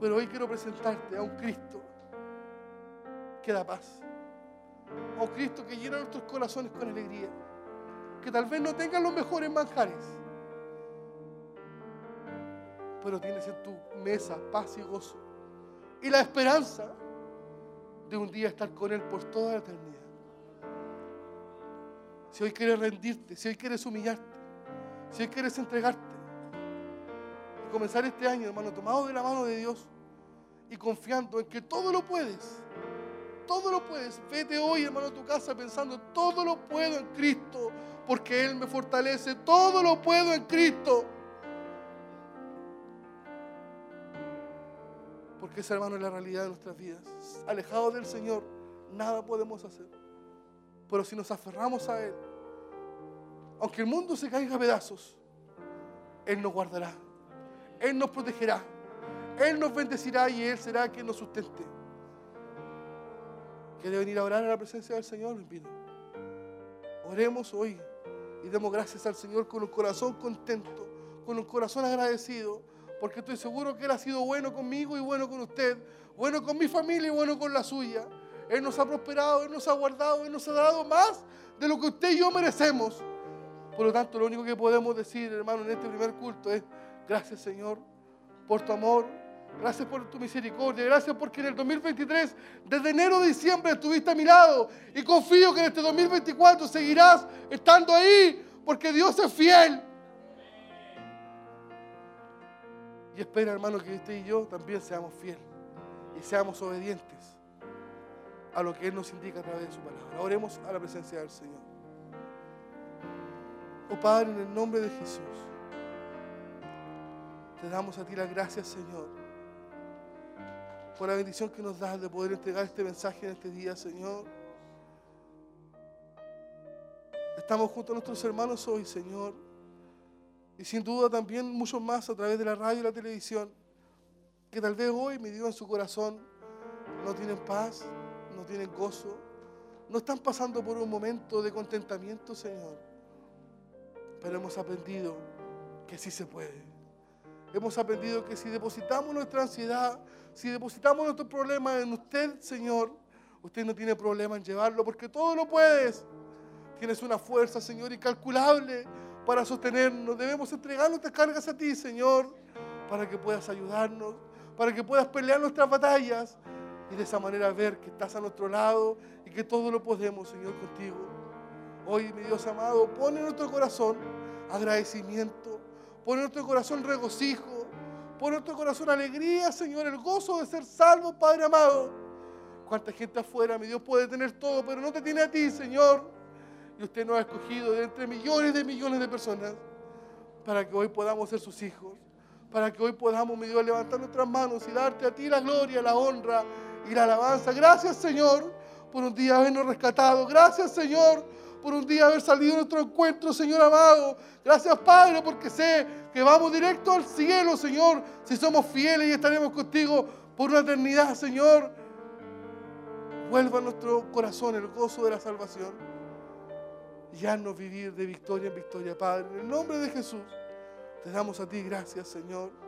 Pero hoy quiero presentarte a un Cristo que da paz, un Cristo que llena nuestros corazones con alegría, que tal vez no tenga los mejores manjares, pero tienes en tu mesa paz y gozo y la esperanza de un día estar con Él por toda la eternidad. Si hoy quieres rendirte, si hoy quieres humillarte, si hoy quieres entregarte y comenzar este año, hermano, tomado de la mano de Dios y confiando en que todo lo puedes, todo lo puedes. Vete hoy, hermano, a tu casa pensando, todo lo puedo en Cristo, porque Él me fortalece, todo lo puedo en Cristo. Porque esa, hermano, es la realidad de nuestras vidas. Alejados del Señor, nada podemos hacer. Pero si nos aferramos a Él, aunque el mundo se caiga a pedazos, Él nos guardará, Él nos protegerá, Él nos bendecirá y Él será quien nos sustente. ¿Quiere venir a orar a la presencia del Señor? Lo invito. Oremos hoy y demos gracias al Señor con un corazón contento, con un corazón agradecido, porque estoy seguro que Él ha sido bueno conmigo y bueno con usted, bueno con mi familia y bueno con la suya. Él nos ha prosperado, Él nos ha guardado, Él nos ha dado más de lo que usted y yo merecemos. Por lo tanto, lo único que podemos decir, hermano, en este primer culto es, gracias Señor por tu amor, gracias por tu misericordia, gracias porque en el 2023, desde enero a diciembre, estuviste a mi lado y confío que en este 2024 seguirás estando ahí porque Dios es fiel. Y espera, hermano, que usted y yo también seamos fieles y seamos obedientes a lo que Él nos indica a través de su palabra. Oremos a la presencia del Señor. Oh Padre, en el nombre de Jesús, te damos a ti las gracias, Señor, por la bendición que nos das de poder entregar este mensaje en este día, Señor. Estamos junto a nuestros hermanos hoy, Señor, y sin duda también muchos más a través de la radio y la televisión, que tal vez hoy, mi Dios, en su corazón no tienen paz, no tienen gozo, no están pasando por un momento de contentamiento, Señor. Pero hemos aprendido que sí se puede. Hemos aprendido que si depositamos nuestra ansiedad, si depositamos nuestros problemas en usted, Señor, usted no tiene problema en llevarlo porque todo lo puedes. Tienes una fuerza, Señor, incalculable para sostenernos. Debemos entregar nuestras cargas a ti, Señor, para que puedas ayudarnos, para que puedas pelear nuestras batallas y de esa manera ver que estás a nuestro lado y que todo lo podemos, Señor, contigo. Hoy, mi Dios amado, pone en nuestro corazón agradecimiento, pone en nuestro corazón regocijo, pone en nuestro corazón alegría, Señor, el gozo de ser salvo, Padre amado. Cuánta gente afuera, mi Dios, puede tener todo, pero no te tiene a ti, Señor. Y usted nos ha escogido de entre millones de millones de personas para que hoy podamos ser sus hijos, para que hoy podamos, mi Dios, levantar nuestras manos y darte a ti la gloria, la honra y la alabanza. Gracias, Señor, por un día habernos rescatado. Gracias, Señor, por un día haber salido a nuestro encuentro, Señor amado. Gracias, Padre, porque sé que vamos directo al cielo, Señor, si somos fieles y estaremos contigo por una eternidad, Señor. Vuelva a nuestro corazón el gozo de la salvación y haznos vivir de victoria en victoria, Padre. En el nombre de Jesús, te damos a ti gracias, Señor.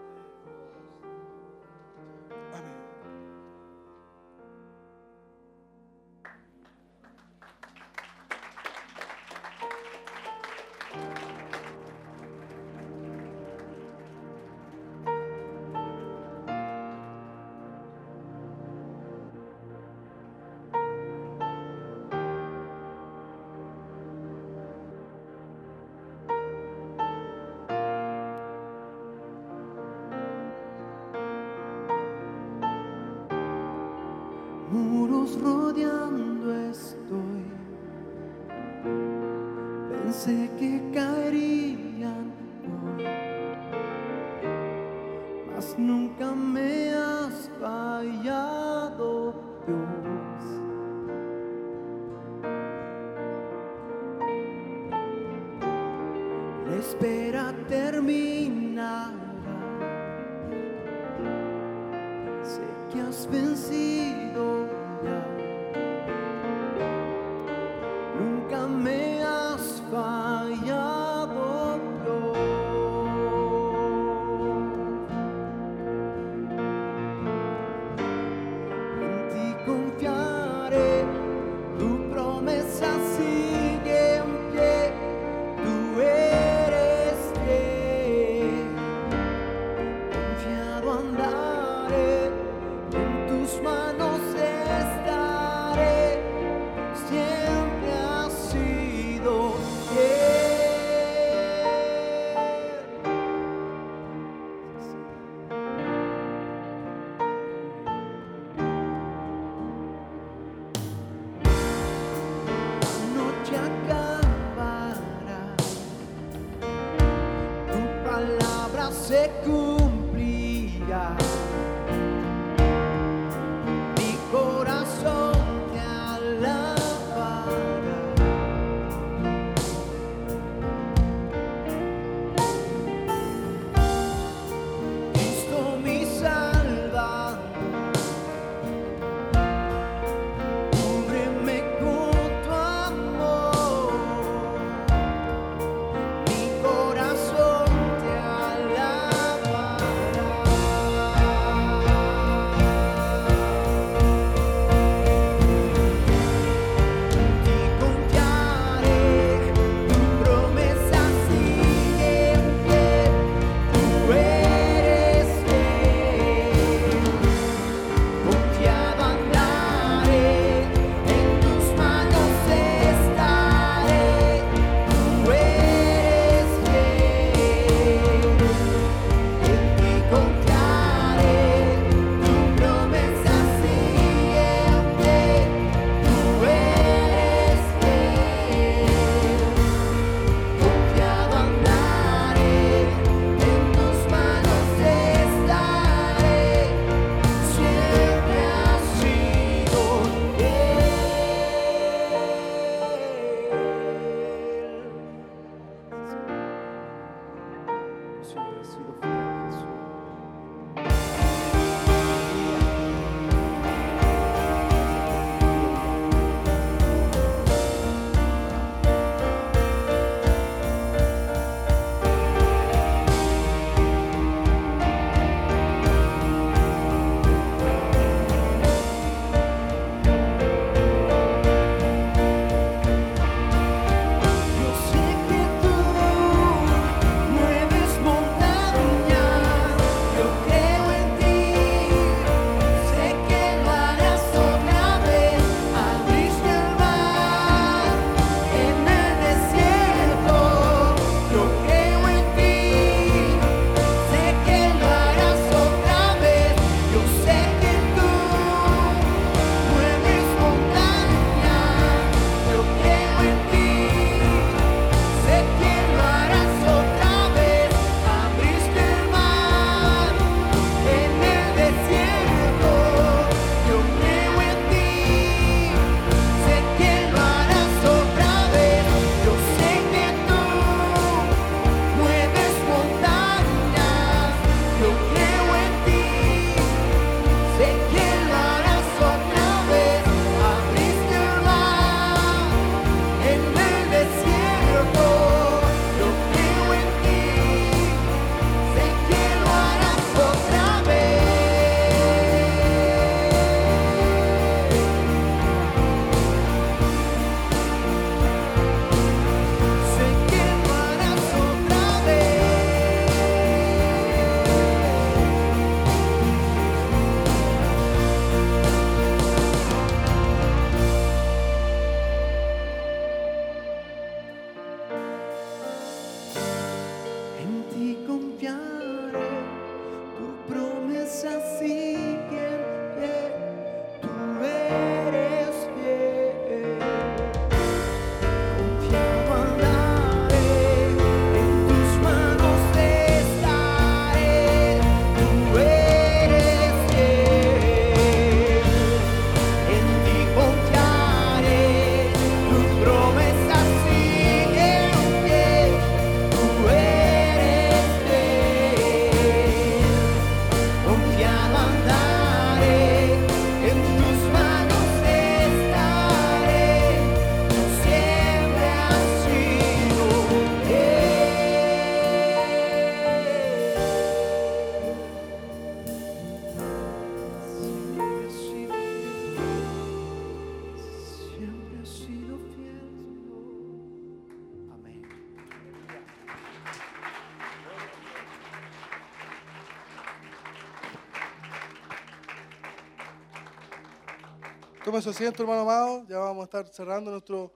Tome su asiento, hermano amado. Ya vamos a estar cerrando nuestro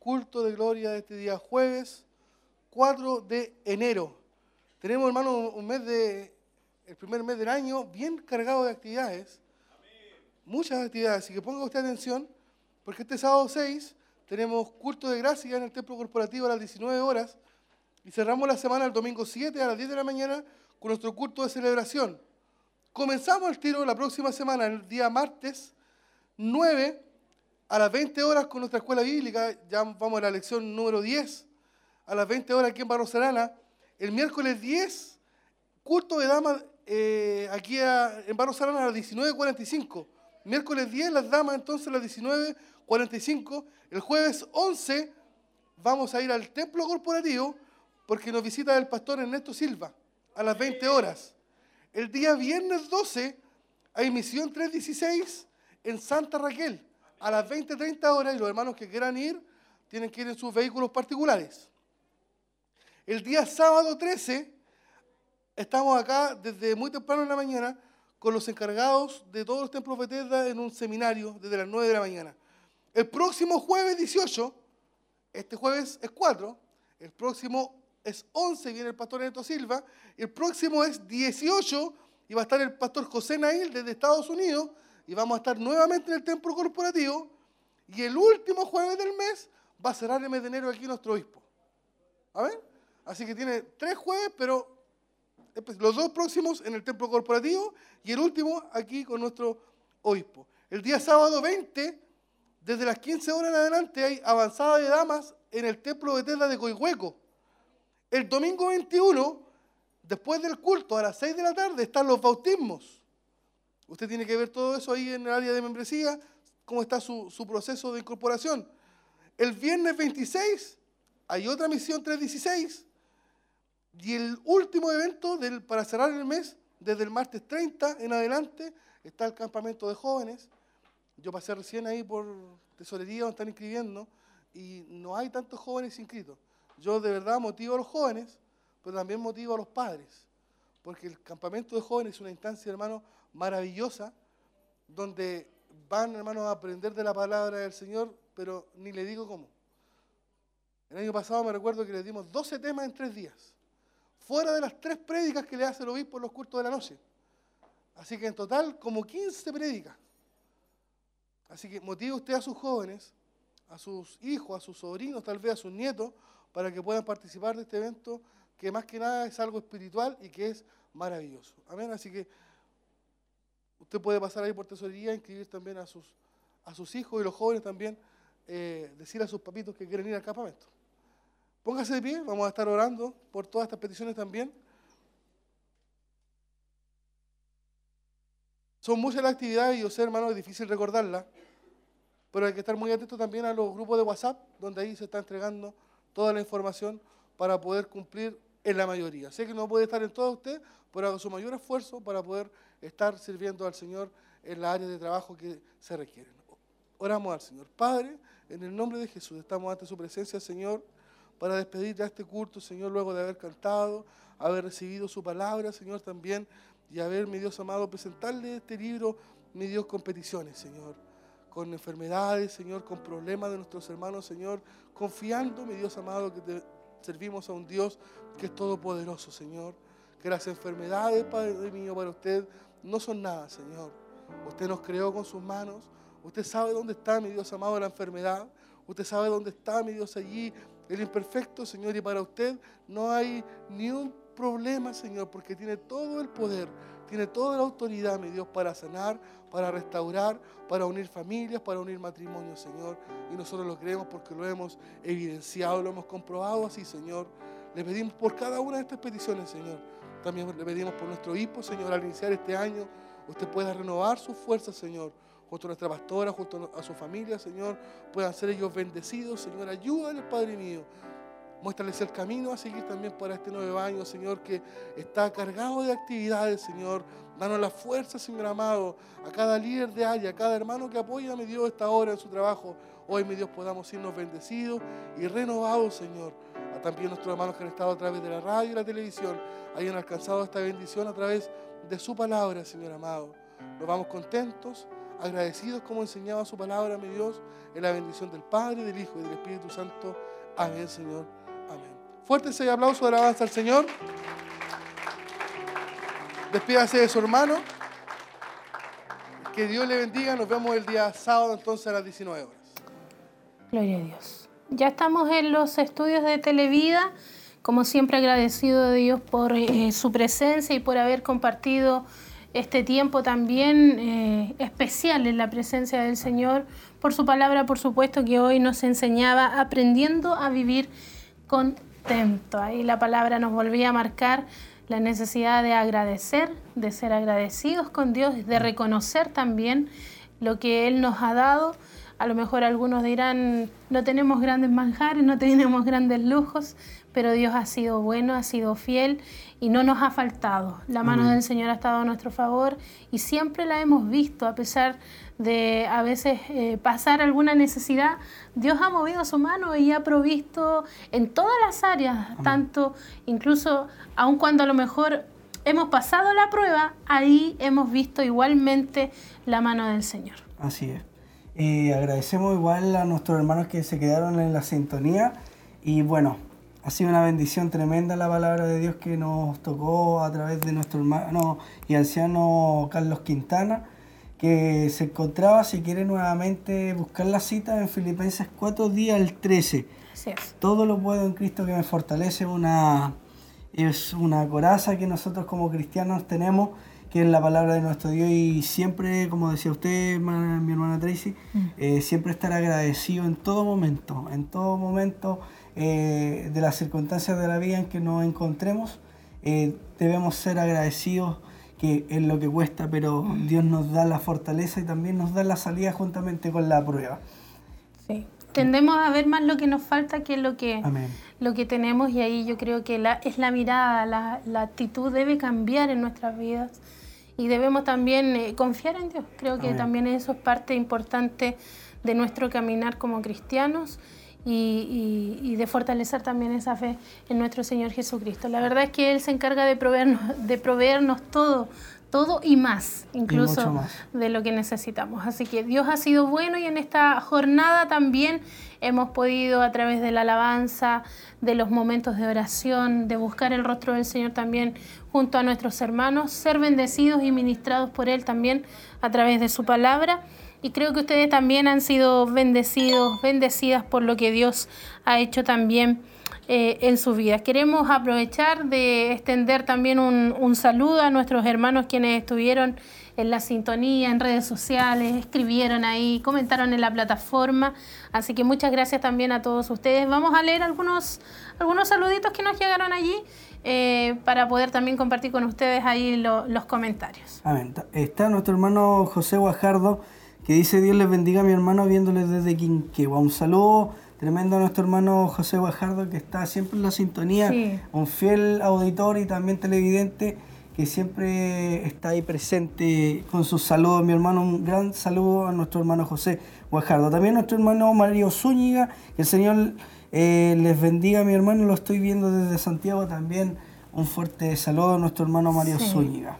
culto de gloria de este día jueves 4 de enero. Tenemos, hermano, un mes de, el primer mes del año bien cargado de actividades. Muchas actividades, así que ponga usted atención, porque este sábado 6 tenemos culto de gracia en el templo corporativo a las 19 horas y cerramos la semana el domingo 7 a las 10 de la mañana con nuestro culto de celebración. Comenzamos el tiro la próxima semana, el día martes 9 a las 20 horas con nuestra escuela bíblica, ya vamos a la lección número 10, a las 20 horas aquí en Barros Arana. El miércoles 10, culto de damas eh, aquí a- en Barros Arana a las 19.45. Miércoles 10, las damas entonces a las 19.45. El jueves 11 vamos a ir al templo corporativo porque nos visita el pastor Ernesto Silva a las 20 horas. El día viernes 12 hay misión 316 en Santa Raquel a las 20-30 horas y los hermanos que quieran ir tienen que ir en sus vehículos particulares. El día sábado 13 estamos acá desde muy temprano en la mañana con los encargados de todos los templos Bethesda en un seminario desde las 9 de la mañana. El próximo jueves 18, este jueves es 4, el próximo es 11, viene el pastor Neto Silva, el próximo es 18 y va a estar el pastor José Nail desde Estados Unidos y vamos a estar nuevamente en el templo corporativo y el último jueves del mes va a cerrar el mes de enero aquí nuestro obispo. ¿A ver? Así que tiene tres jueves, pero los dos próximos en el templo corporativo y el último aquí con nuestro obispo. El día sábado 20, desde las 15 horas en adelante, hay avanzada de damas en el templo de Bethesda de Coihueco. El domingo 21, después del culto, a las 6 de la tarde, están los bautismos. Usted tiene que ver todo eso ahí en el área de membresía, cómo está su, su proceso de incorporación. El viernes 26 hay otra misión 316 y el último evento del, para cerrar el mes, desde el martes 30 en adelante, está el campamento de jóvenes. Yo pasé recién ahí por tesorería donde están inscribiendo y no hay tantos jóvenes inscritos. Yo de verdad motivo a los jóvenes, pero también motivo a los padres, porque el campamento de jóvenes es una instancia, hermano, maravillosa, donde van, hermanos, a aprender de la palabra del Señor, pero ni le digo cómo. El año pasado me recuerdo que le dimos 12 temas en tres días, fuera de las tres prédicas que le hace el obispo en los cultos de la noche. Así que en total, como 15 prédicas. Así que motive usted a sus jóvenes, a sus hijos, a sus sobrinos, tal vez a sus nietos, para que puedan participar de este evento, que más que nada es algo espiritual y que es maravilloso. Amén. Así que usted puede pasar ahí por tesorería, inscribir también a sus, a sus hijos y los jóvenes también, eh, decir a sus papitos que quieren ir al campamento. Póngase de pie, vamos a estar orando por todas estas peticiones también. Son muchas las actividades y yo sé, hermano, es difícil recordarlas, pero hay que estar muy atento también a los grupos de WhatsApp, donde ahí se está entregando toda la información para poder cumplir en la mayoría. Sé que no puede estar en todo usted, pero haga su mayor esfuerzo para poder estar sirviendo al Señor en la área de trabajo que se requieren. Oramos al Señor. Padre, en el nombre de Jesús, estamos ante su presencia, Señor, para despedir ya este culto, Señor, luego de haber cantado, haber recibido su palabra, Señor, también, y haber, mi Dios amado, presentarle este libro, mi Dios, con peticiones, Señor, con enfermedades, Señor, con problemas de nuestros hermanos, Señor, confiando, mi Dios amado, que servimos a un Dios que es todopoderoso, Señor, que las enfermedades, Padre mío, para usted no son nada, Señor. Usted nos creó con sus manos, usted sabe dónde está, mi Dios amado, la enfermedad, usted sabe dónde está, mi Dios, allí, el imperfecto, Señor, y para usted no hay ni un problema, Señor, porque tiene todo el poder, tiene toda la autoridad, mi Dios, para sanar, para restaurar, para unir familias, para unir matrimonios, Señor. Y nosotros lo creemos porque lo hemos evidenciado, lo hemos comprobado así, Señor. Le pedimos por cada una de estas peticiones, Señor. También le pedimos por nuestro hijo, Señor, al iniciar este año, usted pueda renovar sus fuerzas, Señor junto a nuestra pastora, junto a su familia, Señor, puedan ser ellos bendecidos, Señor, ayúdales, Padre mío. Muéstrales el camino a seguir también para este nuevo año, Señor, que está cargado de actividades, Señor. Danos la fuerza, Señor amado, a cada líder de área, a cada hermano que apoya, mi Dios, esta hora en su trabajo. Hoy, mi Dios, podamos irnos bendecidos y renovados, Señor. También nuestros hermanos que han estado a través de la radio y la televisión, hayan alcanzado esta bendición a través de su palabra, Señor amado. Nos vamos contentos, agradecidos como enseñaba su palabra, mi Dios, en la bendición del Padre, del Hijo y del Espíritu Santo. Amén, Señor. Amén. Fuerte ese aplauso de alabanza al Señor. Despídase de su hermano. Que Dios le bendiga. Nos vemos el día sábado entonces a las 19 horas. Gloria a Dios. Ya estamos en los estudios de Televida. Como siempre agradecido de Dios por eh, su presencia y por haber compartido este tiempo también eh, especial en la presencia del Señor, por su palabra, por supuesto, que hoy nos enseñaba aprendiendo a vivir contento. Ahí la palabra nos volvía a marcar la necesidad de agradecer, de ser agradecidos con Dios, de reconocer también lo que Él nos ha dado. A lo mejor algunos dirán, no tenemos grandes manjares, no tenemos grandes lujos, pero Dios ha sido bueno, ha sido fiel y no nos ha faltado. La mano del Señor ha estado a nuestro favor y siempre la hemos visto, a pesar de a veces eh, pasar alguna necesidad, Dios ha movido su mano y ha provisto en todas las áreas, tanto incluso aun cuando a lo mejor hemos pasado la prueba, ahí hemos visto igualmente la mano del Señor. Así es. Eh, agradecemos igual a nuestros hermanos que se quedaron en la sintonía y bueno, ha sido una bendición tremenda la palabra de Dios que nos tocó a través de nuestro hermano y anciano Carlos Quintana, que se encontraba, si quiere nuevamente buscar la cita en Filipenses 4 días al 13. Así es. Todo lo puedo en Cristo que me fortalece, una, es una coraza que nosotros como cristianos tenemos, que es la palabra de nuestro Dios y siempre, como decía usted, hermana- mi hermana Tracy, eh, siempre estar agradecido en todo momento, en todo momento eh, de las circunstancias de la vida en que nos encontremos, eh, debemos ser agradecidos que es lo que cuesta, pero Dios nos da la fortaleza y también nos da la salida juntamente con la prueba. Sí. Tendemos a ver más lo que nos falta que lo que, Amén. lo que tenemos y ahí yo creo que la, es la mirada, la, la actitud debe cambiar en nuestras vidas y debemos también eh, confiar en Dios. Creo que Amén. también eso es parte importante de nuestro caminar como cristianos y, y- y de fortalecer también esa fe en nuestro Señor Jesucristo. La verdad es que Él se encarga de proveernos, de proveernos todo, todo y más, incluso más. de lo que necesitamos. Así que Dios ha sido bueno y en esta jornada también hemos podido a través de la alabanza, de los momentos de oración, de buscar el rostro del Señor también junto a nuestros hermanos, ser bendecidos y ministrados por Él también a través de su palabra. Y creo que ustedes también han sido bendecidos, bendecidas por lo que Dios ha hecho también eh, en sus vidas. Queremos aprovechar de extender también un, un saludo a nuestros hermanos quienes estuvieron en la sintonía, en redes sociales, escribieron ahí, comentaron en la plataforma. Así que muchas gracias también a todos ustedes. Vamos a leer algunos, algunos saluditos que nos llegaron allí eh, para poder también compartir con ustedes ahí lo- los comentarios. Amén. Está nuestro hermano José Guajardo, que dice Dios les bendiga a mi hermano viéndoles desde Quinquegua. Un saludo tremendo a nuestro hermano José Guajardo, que está siempre en la sintonía, Sí. un fiel auditor y también televidente, que siempre está ahí presente con sus saludos. Mi hermano, un gran saludo a nuestro hermano José Guajardo. También nuestro hermano Mario Zúñiga, que el Señor eh, les bendiga, mi hermano, lo estoy viendo desde Santiago también. Un fuerte saludo a nuestro hermano Mario Sí. Zúñiga.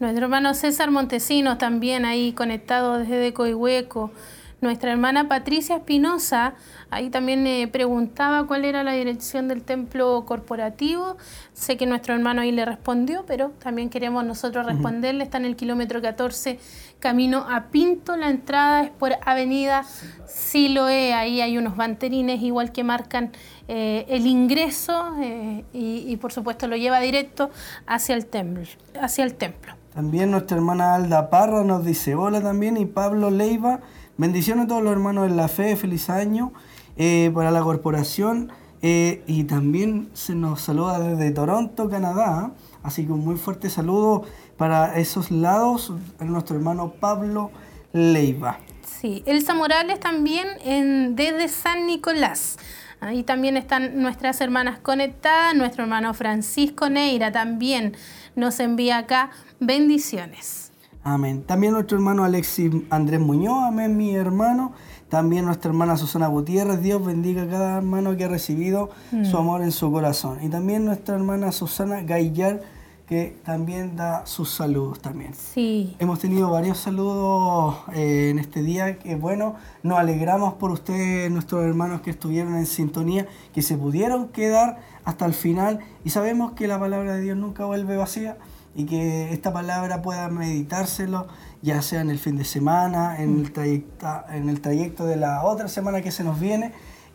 Nuestro hermano César Montesinos también ahí conectado desde Coihueco. Nuestra hermana Patricia Espinosa ahí también eh, preguntaba cuál era la dirección del templo corporativo. Sé que nuestro hermano ahí le respondió, pero también queremos nosotros responderle. Está en el kilómetro 14, camino a Pinto. La entrada es por Avenida Siloé. Ahí hay unos banderines igual que marcan eh, el ingreso eh, y, por supuesto lo lleva directo hacia el templo. Hacia el templo. También nuestra hermana Alda Parra nos dice hola también y Pablo Leiva, bendiciones a todos los hermanos en la fe, feliz año eh, para la corporación y también se nos saluda desde Toronto, Canadá, así que un muy fuerte saludo para esos lados nuestro hermano Pablo Leiva. Sí, Elsa Morales también en, desde San Nicolás. Ahí también están nuestras hermanas conectadas. Nuestro hermano Francisco Neira también nos envía acá bendiciones. Amén. También nuestro hermano Alexis Andrés Muñoz, amén, mi hermano. También nuestra hermana Susana Gutiérrez, Dios bendiga a cada hermano que ha recibido su amor en su corazón. Y también nuestra hermana Susana Gaillar, que también da sus saludos también. Sí, Hemos tenido varios saludos eh, en este día, que bueno, nos alegramos por ustedes, nuestros hermanos que estuvieron en sintonía, que se pudieron quedar hasta el final. Y sabemos que la palabra de Dios nunca vuelve vacía y que esta palabra pueda meditárselo, ya sea en el fin de semana, en el, trayecto, en el trayecto de la otra semana que se nos viene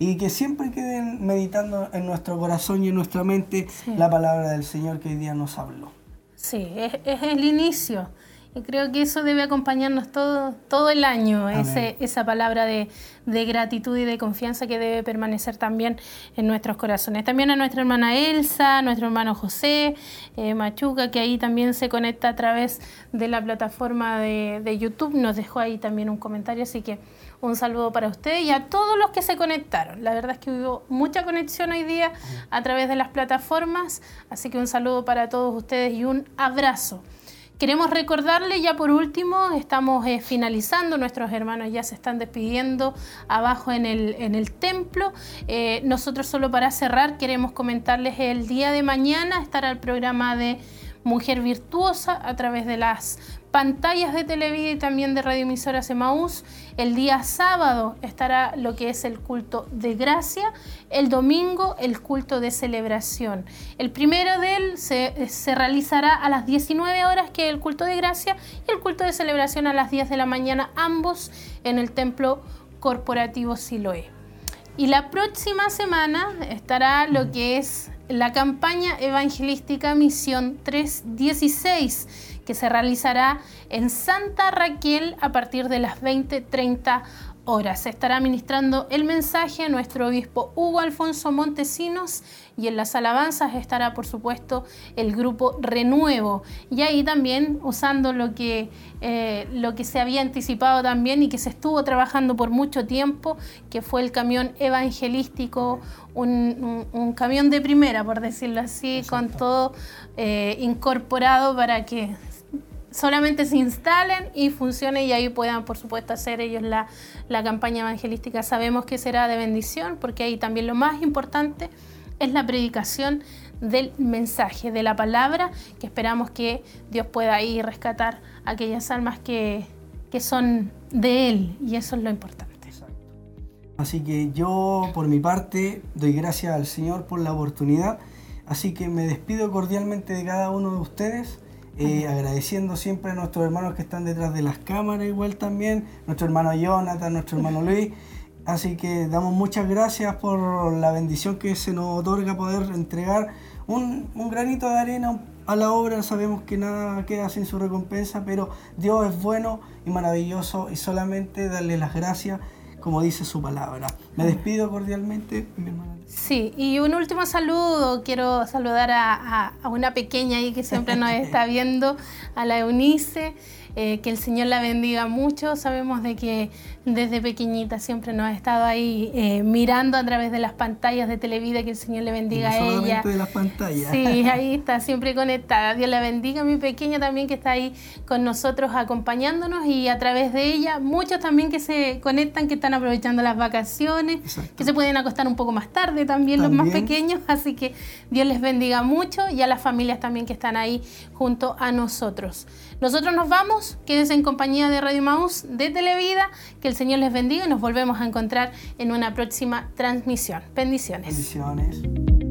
y que siempre queden meditando en nuestro corazón y en nuestra mente la palabra del Señor que hoy día nos habló. sí, es, es el inicio. Y creo que eso debe acompañarnos todo, todo el año, ese, esa palabra de, de gratitud y de confianza que debe permanecer también en nuestros corazones. También a nuestra hermana Elsa, a nuestro hermano José, eh, Machuca, que ahí también se conecta a través de la plataforma de, de YouTube, nos dejó ahí también un comentario, así que un saludo para ustedes y a todos los que se conectaron. La verdad es que hubo mucha conexión hoy día a través de las plataformas, así que un saludo para todos ustedes y un abrazo. Queremos recordarle ya por último, estamos eh, finalizando, nuestros hermanos ya se están despidiendo abajo en el, en el templo. Eh, nosotros solo para cerrar queremos comentarles el día de mañana estará el programa de Mujer Virtuosa a través de las pantallas de Televida y también de radioemisoras Emaús. El día sábado estará lo que es el culto de gracia, el domingo el culto de celebración. El primero de él se, realizará a las 19 horas, que el culto de gracia, y el culto de celebración a las 10 de la mañana, ambos en el templo corporativo Siloé. Y la próxima semana estará lo que es la campaña evangelística Misión 316, que se realizará en Santa Raquel a partir de las 20.30 horas. Se estará ministrando el mensaje a nuestro obispo Hugo Alfonso Montesinos y en las alabanzas estará, por supuesto, el grupo Renuevo. Y ahí también usando lo que, eh, lo que se había anticipado también y que se estuvo trabajando por mucho tiempo, que fue el camión evangelístico, un, un- un camión de primera, por decirlo así, con todo eh, incorporado para que solamente se instalen y funcionen y ahí puedan, por supuesto, hacer ellos la, campaña evangelística. Sabemos que será de bendición porque ahí también lo más importante es la predicación del mensaje, de la palabra, que esperamos que Dios pueda ahí rescatar aquellas almas que, que son de Él y eso es lo importante. Así que yo, por mi parte, doy gracias al Señor por la oportunidad. Así que me despido cordialmente de cada uno de ustedes, eh, agradeciendo siempre a nuestros hermanos que están detrás de las cámaras, igual también, nuestro hermano Jonathan, nuestro hermano Luis. Así que damos muchas gracias por la bendición que se nos otorga poder entregar un, un granito de arena a la obra. Sabemos que nada queda sin su recompensa, pero Dios es bueno y maravilloso y solamente darle las gracias como dice su palabra. Me despido cordialmente, mi hermana. Sí, y un último saludo. Quiero saludar a, a- a una pequeña ahí que siempre nos está viendo, a la Eunice. Eh, que el Señor la bendiga mucho. Sabemos de que desde pequeñita siempre nos ha estado ahí eh, mirando a través de las pantallas de Televida. Que el Señor le bendiga no a ella. de las pantallas. Sí, ahí está siempre conectada. Dios la bendiga, mi pequeña también que está ahí con nosotros acompañándonos y a través de ella muchos también que se conectan, que están aprovechando las vacaciones, Exacto. que se pueden acostar un poco más tarde también, los más También. pequeños. Así que Dios les bendiga mucho y a las familias también que están ahí junto a nosotros. Nosotros nos vamos, quédense en compañía de Radio Maús de Televida, que el Señor les bendiga y nos volvemos a encontrar en una próxima transmisión. Bendiciones. Bendiciones.